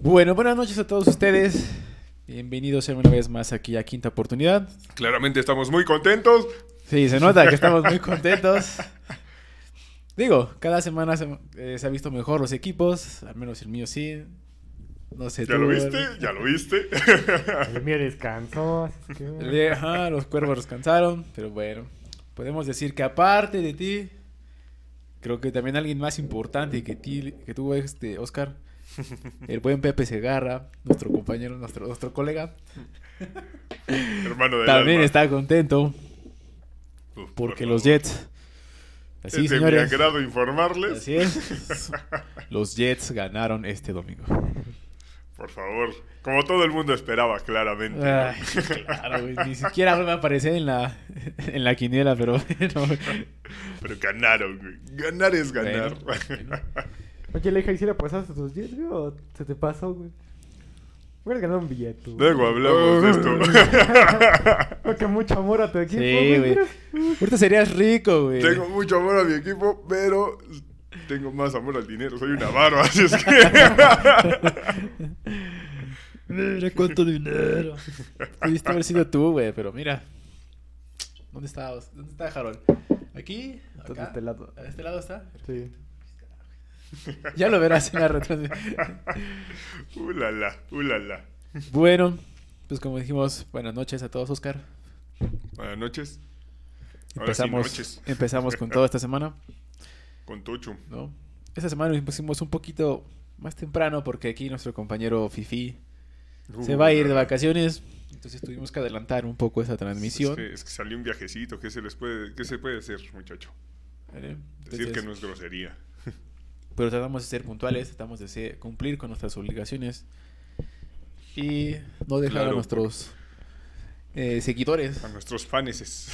Bueno, buenas noches a todos ustedes. Bienvenidos una vez más aquí a Quinta Oportunidad. Claramente estamos muy contentos. Sí, se nota que estamos muy contentos. Digo, cada semana se, eh, se ha visto mejor los equipos, al menos el mío sí. No sé ¿Ya tú, lo viste? ¿Ya lo viste? El mío descansó. que- ajá, los cuervos descansaron, pero bueno, podemos decir que aparte de ti, creo que también alguien más importante que ti, que tú, este, Oscar, el buen Pepe Segarra, nuestro compañero, nuestro, nuestro colega, Hermano del también alma. está contento Uf, porque por los. Jets, así es de señores, agrado informarles. así es, los Jets ganaron este domingo. Por favor. Como todo el mundo esperaba, claramente. ¿no? Ay, claro, güey, ni siquiera me aparecer en la, en la quiniela, pero bueno. Pero ganaron, güey. Ganar es ganar. Bueno, Oye, la hija, ¿y si le pasaste tus jets, güey? ¿O se te pasó, güey? Hubieras ganado un billete, güey. Luego hablamos de esto. Porque mucho amor a tu equipo, Sí, güey. Ahorita serías rico, güey. Tengo mucho amor a mi equipo, pero tengo más amor al dinero. Soy una barba, así es que. Mira cuánto dinero. Pudiste haber sido tú, güey, pero mira. ¿Dónde está, ¿Dónde está Harold? ¿Aquí? ¿Acá? de este lado. ¿A este lado está? Sí. Ya lo verás en la retransmisión. Ulala, ulala. Bueno, pues como dijimos, buenas noches a todos, Oscar. Buenas noches. Ahora sí, Empezamos, noches. empezamos con todo esta semana, Con Tocho. ¿no? Esta semana nos pusimos un poquito más temprano porque aquí nuestro compañero Fifi se va a ir de vacaciones. Entonces tuvimos que adelantar un poco esa transmisión. Es que, es que salió un viajecito. ¿Qué se les puede, qué se puede hacer, muchacho? ¿vale? Decir que no es grosería. Pero tratamos de ser puntuales, tratamos de ser- cumplir con nuestras obligaciones y no dejar a Claro. nuestros eh, seguidores. A nuestros faneses.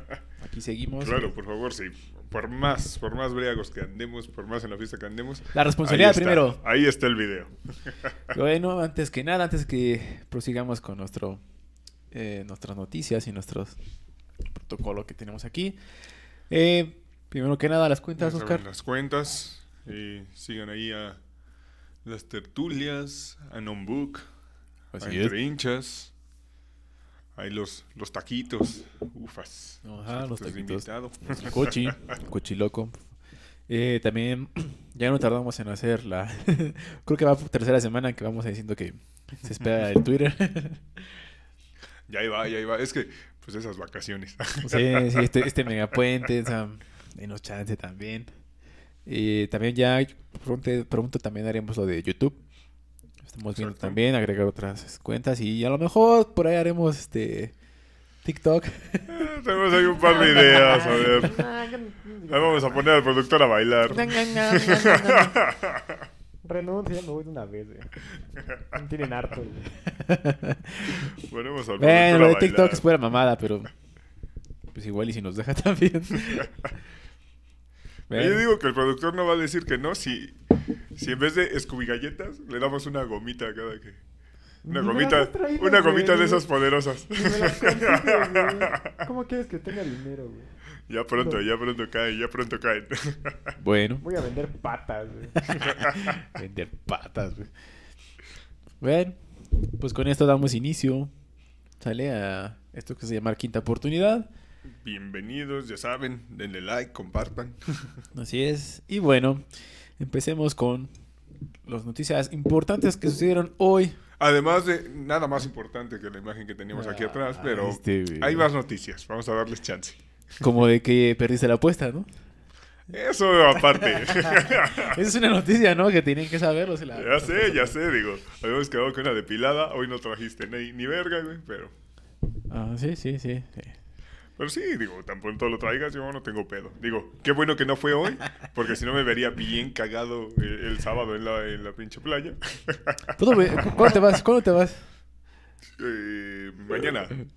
Aquí seguimos. claro, por favor, sí. Por más, por más briagos que andemos, por más en la fiesta que andemos. La responsabilidad ahí está, primero. Ahí está el video. Bueno, antes que nada, antes que prosigamos con nuestro, eh, nuestras noticias y nuestros protocolo que tenemos aquí. eh, primero que nada, las cuentas, Oscar. Las cuentas. Y sigan ahí a las tertulias, a Nombook, a Así. Entre Hinchas. Ahí los, los taquitos. Ufas. Ajá, los de taquitos. invitado. Cochi, Cochi loco. Eh, también ya no tardamos en hacer la. Creo que va por tercera semana que vamos diciendo que se espera el Twitter. Ya iba, ya iba. Es que, pues esas vacaciones. sí, sí, este, este megapuente, denos chance también. Y también ya pronto, pronto también haremos lo de YouTube. Estamos viendo Exacto. también agregar otras cuentas y a lo mejor por ahí haremos este TikTok. Eh, Tenemos ahí un par de ideas, a ver. Ah, no- Ahí vamos a poner al productor a bailar. Renuncio, ya me voy de una vez, güey. Me tienen harto, güey. Ponemos al productor Bueno, lo de. TikTok es pura mamada, pero pues igual y si nos deja también. Yo digo que el productor no va a decir que no si, si en vez de Scooby galletas le damos una gomita a cada que. Una Ni gomita, traído, una gomita güey. de esas poderosas. ¿Cómo quieres que tenga dinero, güey? ya pronto, ya pronto caen, ya pronto caen. Bueno, Voy a vender patas, güey. vender patas, güey. Bueno, pues con esto damos inicio. Sale a esto que se llama Quinta Oportunidad. Bienvenidos, ya saben, denle like, compartan. Así es. Y bueno, empecemos con las noticias importantes que sucedieron hoy. Además de nada más importante que la imagen que teníamos aquí atrás, Ah, pero este, hay más noticias. Vamos a darles chance. Como de que perdiste la apuesta, ¿no? Eso aparte. Esa es una noticia, ¿no? Que tienen que saberlo. la- ya sé, ya sé, digo. Habíamos quedado con una depilada. Hoy no trajiste ni, ni verga, güey, pero. Ah, sí, sí, sí. sí. Pero sí, digo, tan pronto lo traigas, yo no tengo pedo. Digo, qué bueno que no fue hoy, porque si no me vería bien cagado el, el sábado en la, en la pinche playa. Todo bien. ¿Cu- ¿Cuándo te vas? ¿Cuándo te vas? Eh, mañana.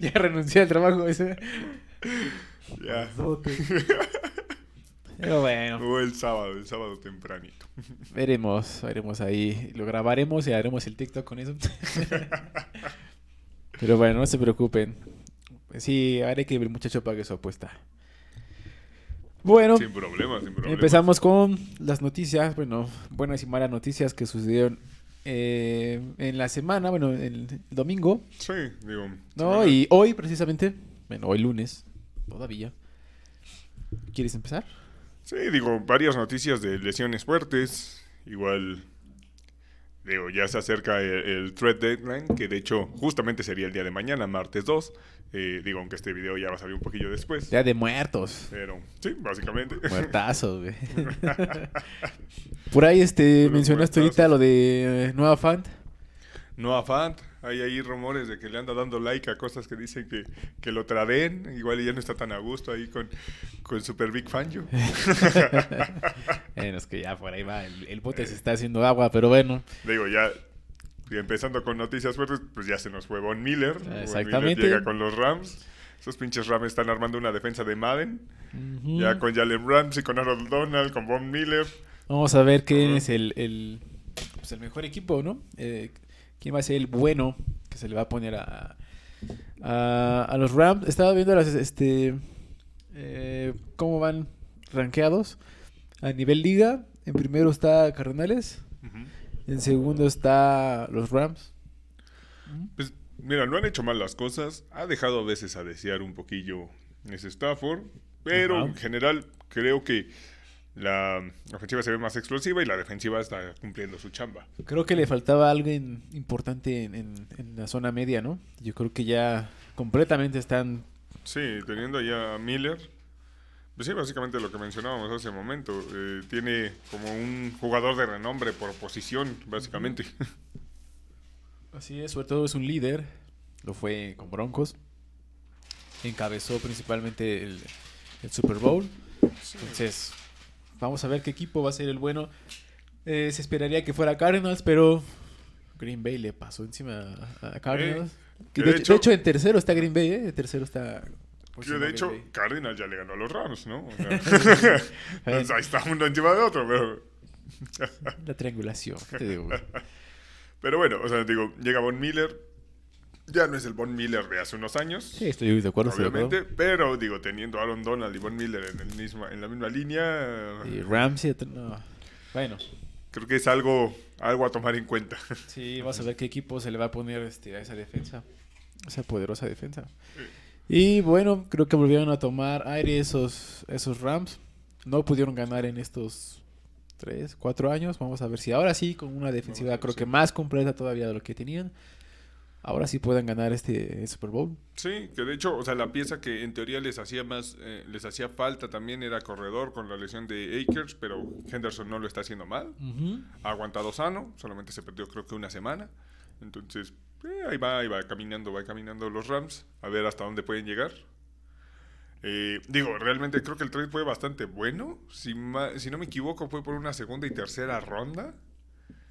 ya renuncié al trabajo ese. ya. Pero bueno, O el sábado, el sábado tempranito. veremos, veremos ahí. Lo grabaremos y haremos el TikTok con eso. Pero bueno, no se preocupen. Sí, haré que el muchacho pague su apuesta. Bueno, Sin problemas, sin problemas. empezamos con las noticias, bueno, buenas y malas noticias que sucedieron eh, en la semana, bueno, el, el domingo, Sí, digo. ¿no? semana- Y hoy precisamente, bueno, hoy lunes, todavía. ¿Quieres empezar? Sí, digo, varias noticias de lesiones fuertes. Igual, digo, ya se acerca el, el thread deadline, que de hecho justamente sería el día de mañana, martes 2. Eh, digo, aunque este video ya va a salir un poquillo después. Ya de muertos. Pero, sí, básicamente. Muertazos, güey. Por ahí este mencionaste ahorita lo de eh, Nueva Fant. No afán, hay ahí rumores de que le anda dando like a cosas que dicen que, que lo traden. Igual ya no está tan a gusto ahí con, con Super Big Fan yo. Bueno, es que ya por ahí va, el, el bote se está haciendo agua, pero bueno. Digo, ya empezando con noticias fuertes, pues ya se nos fue Von Miller. Von Miller Exactamente. llega con los Rams. Esos pinches Rams están armando una defensa de Madden. Ujú. Ya con Jalen Ramsey, con Aaron Donald, con Von Miller. Vamos a ver quién Ajá. es el, el, pues el mejor equipo, ¿no? Eh, ¿Quién va a ser el bueno que se le va a poner a, a, a los Rams? Estaba viendo las, este, eh, cómo van rankeados a nivel liga. En primero está Cardenales, en segundo está los Rams. Pues mira, no han hecho mal las cosas. Ha dejado a veces a desear un poquillo ese Stafford. Pero en general creo que la ofensiva se ve más explosiva y la defensiva está cumpliendo su chamba. Creo que le faltaba algo en- importante en, en- en la zona media, ¿no? Yo creo que ya completamente están Sí, teniendo ya a Miller. Pues sí, básicamente lo que mencionábamos hace un momento. eh, tiene como un jugador de renombre por posición, básicamente. Así es, sobre todo es un líder. Lo fue con Broncos. Encabezó principalmente el, el Super Bowl. Entonces, vamos a ver qué equipo va a ser el bueno. Eh, se esperaría que fuera Cardinals, pero Green Bay le pasó encima a, a Cardinals. Que de, de hecho, de hecho- en tercero está Green Bay, ¿eh? En tercero está... Que de hecho, Bay. Cardinals ya le ganó a los Rams, ¿no? O sea, Entonces, ahí está uno encima de otro, pero... La triangulación, te digo. Pero bueno, o sea, digo, llega Von Miller. Ya no es el Von Miller de hace unos años. Sí, estoy de acuerdo, estoy de acuerdo. obviamente, pero digo, teniendo a Aaron Donald y Von Miller en, el misma, en la misma línea, Y Ramsey, no. Bueno, creo que es algo, algo a tomar en cuenta. Sí, vamos a ver qué equipo se le va a poner este, a esa defensa. Esa poderosa defensa. Y bueno, creo que volvieron a tomar aire esos, esos Rams. No pudieron ganar en estos 3, 4 años. Vamos a ver si ahora sí, con una defensiva creo que más completa todavía de lo que tenían. Ahora sí pueden ganar este Super Bowl. Sí, que de hecho, o sea, la pieza que en teoría les hacía más, eh, les hacía falta también era corredor con la lesión de Akers, pero Henderson no lo está haciendo mal. Ha aguantado sano, solamente se perdió creo que una semana. Entonces, eh, ahí va, ahí va caminando, va caminando los Rams, a ver hasta dónde pueden llegar. Eh, digo, realmente creo que el trade fue bastante bueno. Si, ma- si no me equivoco, fue por una segunda y tercera ronda.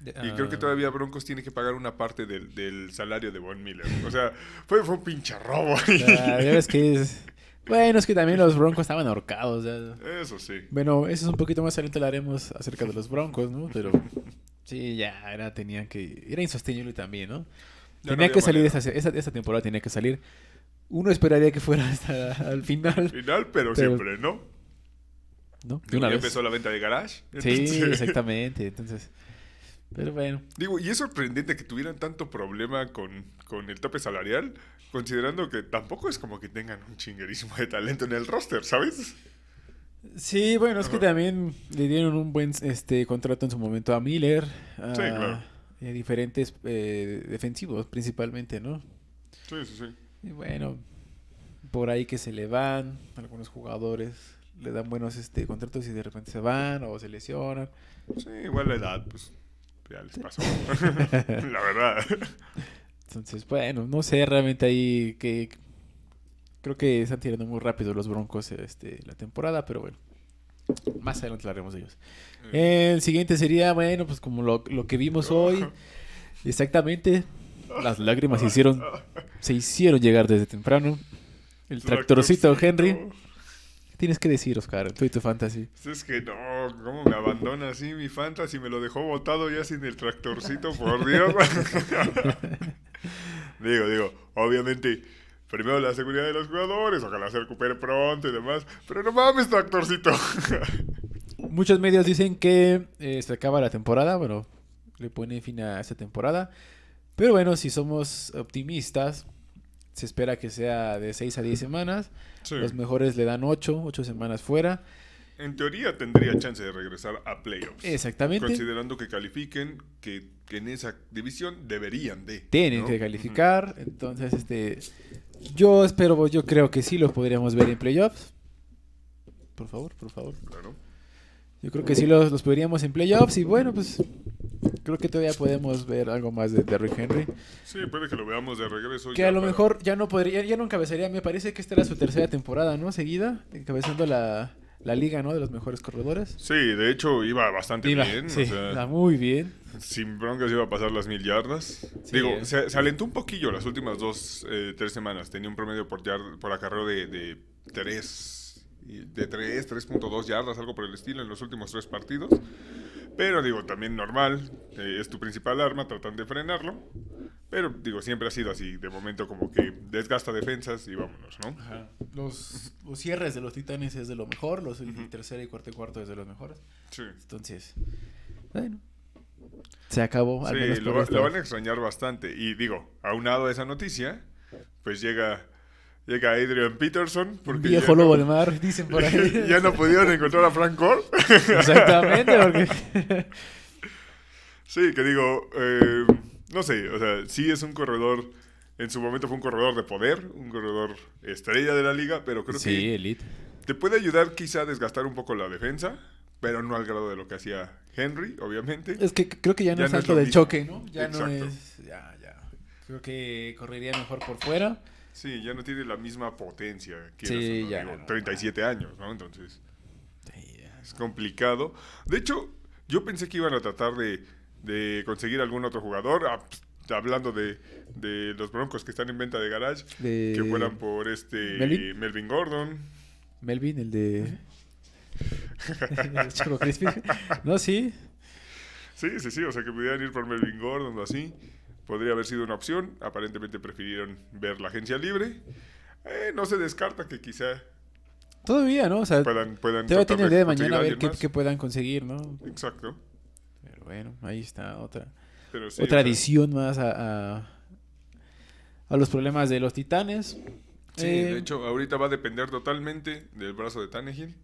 Y creo que Ah, todavía Broncos tiene que pagar una parte del, del salario de Von Miller. O sea, fue, fue un pinche robo ahí. ah, ya ves que es... Bueno, es que también los Broncos estaban ahorcados. ya. Eso sí. Bueno, eso es un poquito más adelante hablaremos acerca de los Broncos, ¿no? Pero sí, ya era, tenían que... Era insostenible también, ¿no? Ya tenía que salir esa, esa, esa temporada, tenía que salir. Uno esperaría que fuera hasta al final, Final, pero, Pero- siempre, ¿no? ¿no? De una ya vez. empezó la venta de garage. Sí, entonces- exactamente. Entonces, pero bueno. Digo, y es sorprendente que tuvieran tanto problema con, con el tope salarial, considerando que tampoco es como que tengan un chinguerísimo de talento en el roster, ¿sabes? Sí, bueno, es que también le dieron un buen este contrato en su momento a Miller, a, Sí, claro. y a diferentes eh, defensivos principalmente, ¿no? Sí, sí, sí. Y bueno, por ahí que se le van algunos jugadores, le dan buenos este contratos y de repente se van o se lesionan. Sí, igual la edad, pues ya les pasó. la verdad. Entonces, bueno, no sé realmente ahí que creo que están tirando muy rápido los Broncos este la temporada, pero bueno. Más adelante hablaremos de ellos. El siguiente sería, bueno, pues como lo, lo que vimos hoy. Exactamente. Las lágrimas se hicieron, se hicieron llegar desde temprano. El tractorcito Henry. ¿Qué tienes que decir, Oscar? Tú y tu fantasy. Es que no, ¿cómo me abandona así mi fantasy? Me lo dejó botado ya sin el tractorcito, por Dios. digo, digo, obviamente primero la seguridad de los jugadores, ojalá se recupere pronto y demás. Pero no mames, tu actorcito. Muchos medios dicen que eh, se acaba la temporada, bueno, le pone fin a esta temporada. Pero bueno, si somos optimistas, se espera que sea de 6 a 10 semanas. Sí. Los mejores le dan 8, 8 semanas fuera. En teoría tendría chance de regresar a playoffs. Exactamente. Considerando que califiquen, que, que en esa división deberían de. Tienen ¿no? que calificar. Entonces, este. Yo espero, yo creo que sí los podríamos ver en playoffs. Por favor, por favor. Claro. Yo creo que sí los, los veríamos en playoffs. Y bueno, pues. Creo que todavía podemos ver algo más de Derrick Henry. Sí, puede que lo veamos de regreso. Que a lo para- mejor ya no podría, ya no encabezaría. Me parece que esta era su tercera temporada, ¿no? Seguida, encabezando la, la liga, ¿no? De los mejores corredores. Sí, de hecho iba bastante Iba, bien. sí, o sea, iba muy bien. sin broncas iba a pasar las mil yardas. Sí. Digo, se, se alentó un poquillo las últimas dos, eh, tres semanas. Tenía un promedio por, yard, por acarreo de, de 3, de 3, 3.2 yardas, algo por el estilo en los últimos tres partidos. Pero digo, también normal, eh, es tu principal arma, tratan de frenarlo. Pero digo, siempre ha sido así, de momento como que desgasta defensas y vámonos, ¿no? Los, los cierres de los titanes es de lo mejor. Los el tercero y cuarto y cuarto es de los mejores. Sí. Entonces, bueno. Se acabó. al Sí, menos lo, lo van a extrañar bastante. Y digo, aunado a esa noticia, pues llega, llega Adrian Peterson. Porque Viejo no- lobo de mar, dicen por ahí. ya no pudieron encontrar a Frank Gore. Exactamente, porque. sí, que digo, eh, no sé, o sea, sí es un corredor, en su momento fue un corredor de poder, un corredor estrella de la liga, pero creo sí, que elite. te puede ayudar quizá a desgastar un poco la defensa, pero no al grado de lo que hacía Henry, obviamente. Es que creo que ya no Ya es no tanto lo del mismo. choque, ¿no? Ya no es. Ya, ya. Creo que correría mejor por fuera. Sí, ya no tiene la misma potencia que Sí, ya Digo, no. 37 años, ¿no? Entonces... Sí. Es complicado. De hecho, yo pensé que iban a tratar de, de conseguir algún otro jugador. ah, hablando de, de los broncos que están en venta de garage. De- Que fueran por este ¿Melvin? Melvin Gordon. Melvin, el de. el Crispy. No, sí. Sí, sí, sí. O sea, que pudieran ir por Melvin Gordon o así. Podría haber sido una opción. Aparentemente prefirieron ver la agencia libre. Eh, no se descarta que quizá Todavía, ¿no? O sea, puedan, puedan todavía tiene el día de mañana a ver qué, puedan conseguir, ¿no? Exacto. Pero bueno, ahí está otra. Pero sí, otra o sea, adición más a, a, a los problemas de los titanes. Sí, Eh, de hecho, ahorita va a depender totalmente del brazo de Tannehill.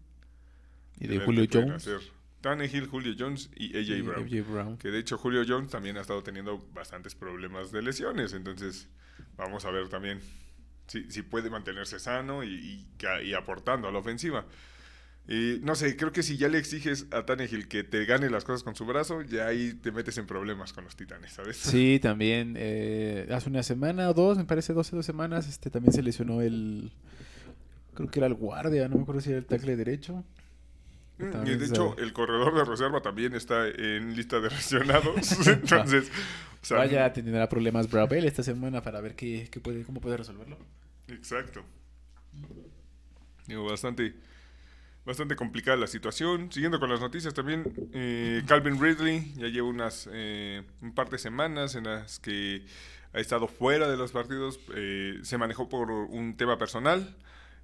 y de Julio Jones. hacer. Tannehill, Julio Jones y AJ y Brown. Brown. Que de hecho Julio Jones también ha estado teniendo bastantes problemas de lesiones. Entonces, vamos a ver también si, si puede mantenerse sano y, y aportando a la ofensiva. Y no sé, creo que si ya le exiges a Tannehill que te gane las cosas con su brazo, ya ahí te metes en problemas con los titanes, ¿sabes? Sí, también. eh, hace una semana o dos, me parece, 12 dos semanas, este también se lesionó el. Creo que era el guardia, no me acuerdo si era el tackle derecho. Y de hecho, el corredor de reserva también está en lista de lesionados. Entonces, o sea, Vaya, tendrá problemas Bravel esta semana para ver qué, qué puede, cómo puede resolverlo. Exacto. Digo, bastante, bastante complicada la situación. Siguiendo con las noticias también, eh, Calvin Ridley ya lleva unas eh, un par de semanas en las que ha estado fuera de los partidos. eh, se manejó por un tema personal.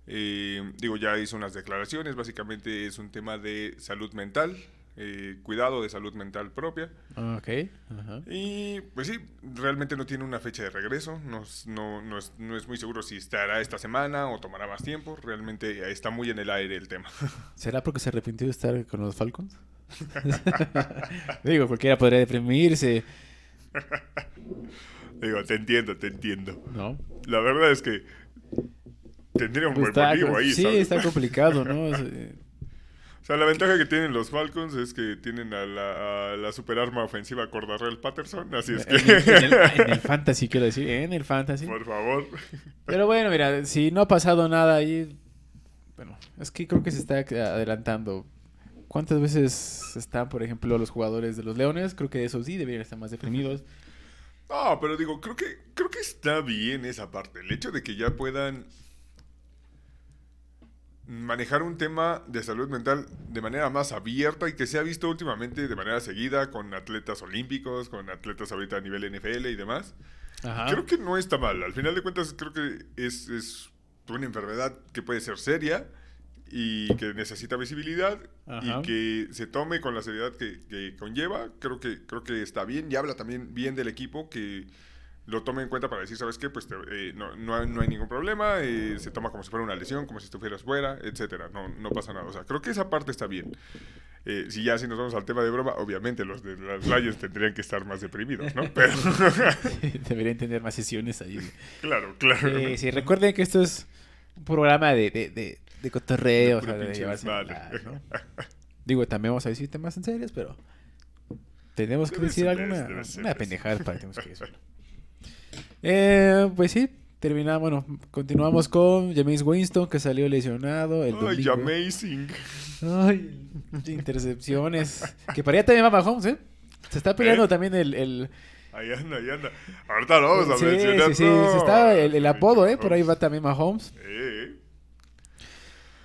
Eh, digo, ya hizo unas declaraciones. Básicamente es un tema de salud mental, eh, cuidado de salud mental propia. Ok. Ajá. Y pues sí, realmente no tiene una fecha de regreso, no, no, no, es, no es muy seguro si estará esta semana o tomará más tiempo, realmente está muy en el aire el tema. ¿Será porque se arrepintió de estar con los Falcons? Digo, cualquiera podría deprimirse, Digo, te entiendo, te entiendo. ¿no? La verdad es que tendría un Pues buen motivo ahí, sí, ¿sabes? está complicado, ¿no? O sea, O sea, la ventaja que tienen los Falcons es que tienen a la, a la superarma ofensiva Cordarrell Patterson, así es que, el- en el fantasy, quiero decir, en el fantasy. por favor. Pero bueno, mira, si no ha pasado nada ahí, bueno, es que creo que se está adelantando. ¿Cuántas veces están, por ejemplo, los jugadores de los Leones? Creo que eso sí deberían estar más deprimidos. No, pero digo, creo que, creo que está bien esa parte. El hecho de que ya puedan manejar un tema de salud mental de manera más abierta y que se ha visto últimamente de manera seguida con atletas olímpicos, con atletas ahorita a nivel NFL y demás. Ajá. Creo que no está mal. Al final de cuentas, creo que es, es una enfermedad que puede ser seria y que necesita visibilidad Ajá. y que se tome con la seriedad que, que conlleva. Creo que, creo que está bien y habla también bien del equipo que lo tome en cuenta para decir, ¿sabes qué? Pues te- eh, no, no, hay, no hay ningún problema, eh, se toma como si fuera una lesión, como si estuvieras fuera, etcétera. No, no pasa nada. O sea, creo que esa parte está bien. Eh, si ya si nos vamos al tema de broma, obviamente los de las Lions tendrían que estar más deprimidos, ¿no? Pero, Deberían tener más sesiones ahí. claro, claro. Sí, sí, recuerden que esto es un programa de, de, de, de cotorreo, De o sea, de relax, ¿no? Digo, también vamos a decir temas en serios, pero tenemos que Debe decir ser, alguna una pendejada para que tenemos que decirlo. Eh, pues sí, terminamos, bueno, continuamos con James Winston que salió lesionado el Ay, domingo. amazing. Ay, intercepciones. Que para allá también va Mahomes, ¿eh? Se está peleando ¿Eh? también el, el, Ahí anda, ahí anda. Ahorita lo vamos a sí, mencionar. sí, sí, No, se está el, el apodo, ¿eh? Por ahí va también Mahomes. Eh,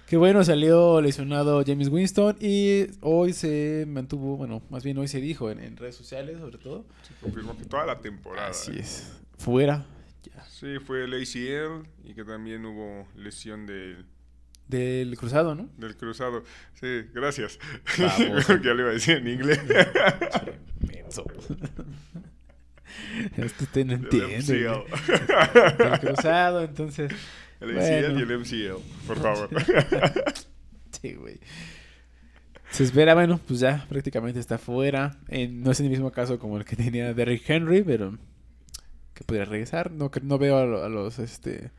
Qué bueno, salió lesionado James Winston y hoy se mantuvo, bueno, más bien hoy se dijo en, en redes sociales sobre todo. se confirmó que toda la temporada. Así eh. es. Fuera ya, Sí, fue el ACL y que también hubo lesión del, del cruzado, ¿no? del cruzado. Sí, gracias. Ya le iba a decir en inglés. Este usted no entiende. MCL. El cruzado, entonces. El Bueno. ACL y el MCL, por favor. Sí, güey. Se espera, bueno, pues ya prácticamente está fuera. En- no es el mismo caso como el que tenía Derrick Henry, pero que podría regresar. No, no veo a, lo- a los este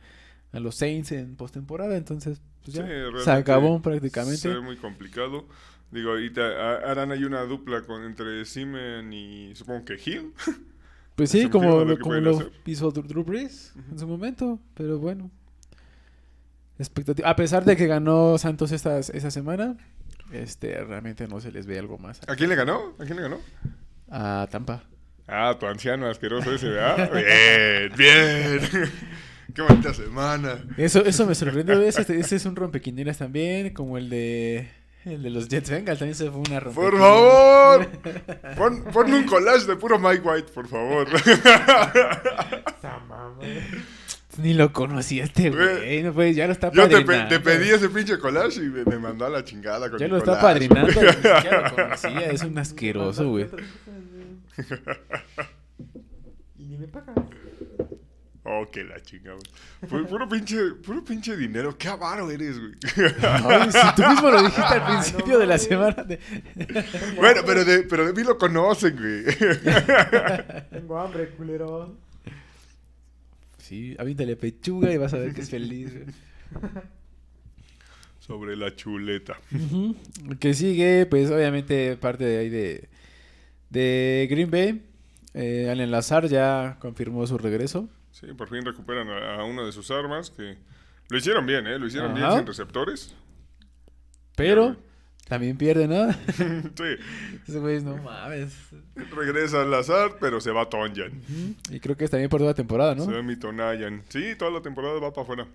a los Saints en postemporada, entonces pues ya Sí, se acabó prácticamente. Se ve muy complicado. Digo, ahorita harán ahí una dupla con, entre Simen y supongo que Hill. Pues sí, como, lo, como lo hacer. hizo Drew Brees en su momento, pero bueno. Expectativa. A pesar de que ganó Santos esta, esa semana, este realmente no se les ve algo más ¿A quién le ganó? ¿A quién le ganó? a Tampa. Ah, tu anciano asqueroso ese, ¿verdad? Bien, bien. Qué bonita semana. Eso, eso me sorprendió. Ese, ese es un rompequinielas también, como el de el de los Jets Bengals. También se fue una Por rompequinielas. favor. Pon, ponme un collage de puro Mike White, por favor. Ni lo conocía este güey. No, pues, ya lo está Yo te, pe- te pedí ese pinche collage y me, me mandó a la chingada con Ya mi lo está padrinando. siquiera lo conocía. Es un asqueroso, güey. Y ni me pagas. Oh, que la chingada. Pu- Puro pinche, puro pinche dinero. Qué avaro eres, güey. Ay, si tú mismo lo dijiste al Ah, principio no de la semana. de- bueno, pero de, pero de mí lo conocen, güey. Tengo hambre, culero. Sí, avíntale pechuga y vas a ver que es feliz. güey. Sobre la chuleta. El que sigue, pues obviamente parte de ahí de, de Green Bay. Eh, Allen Lazar ya confirmó su regreso. Sí, por fin recuperan a, a una de sus armas que lo hicieron bien, ¿eh? Lo hicieron bien sin receptores. Pero Ya, también pierde, ¿no? sí, Esos güeyes no mames. regresa Lazar, pero se va Tonjan. Ujú. Y creo que es también por toda la temporada, ¿no? Se va mi Tonayan. Sí, toda la temporada va para afuera.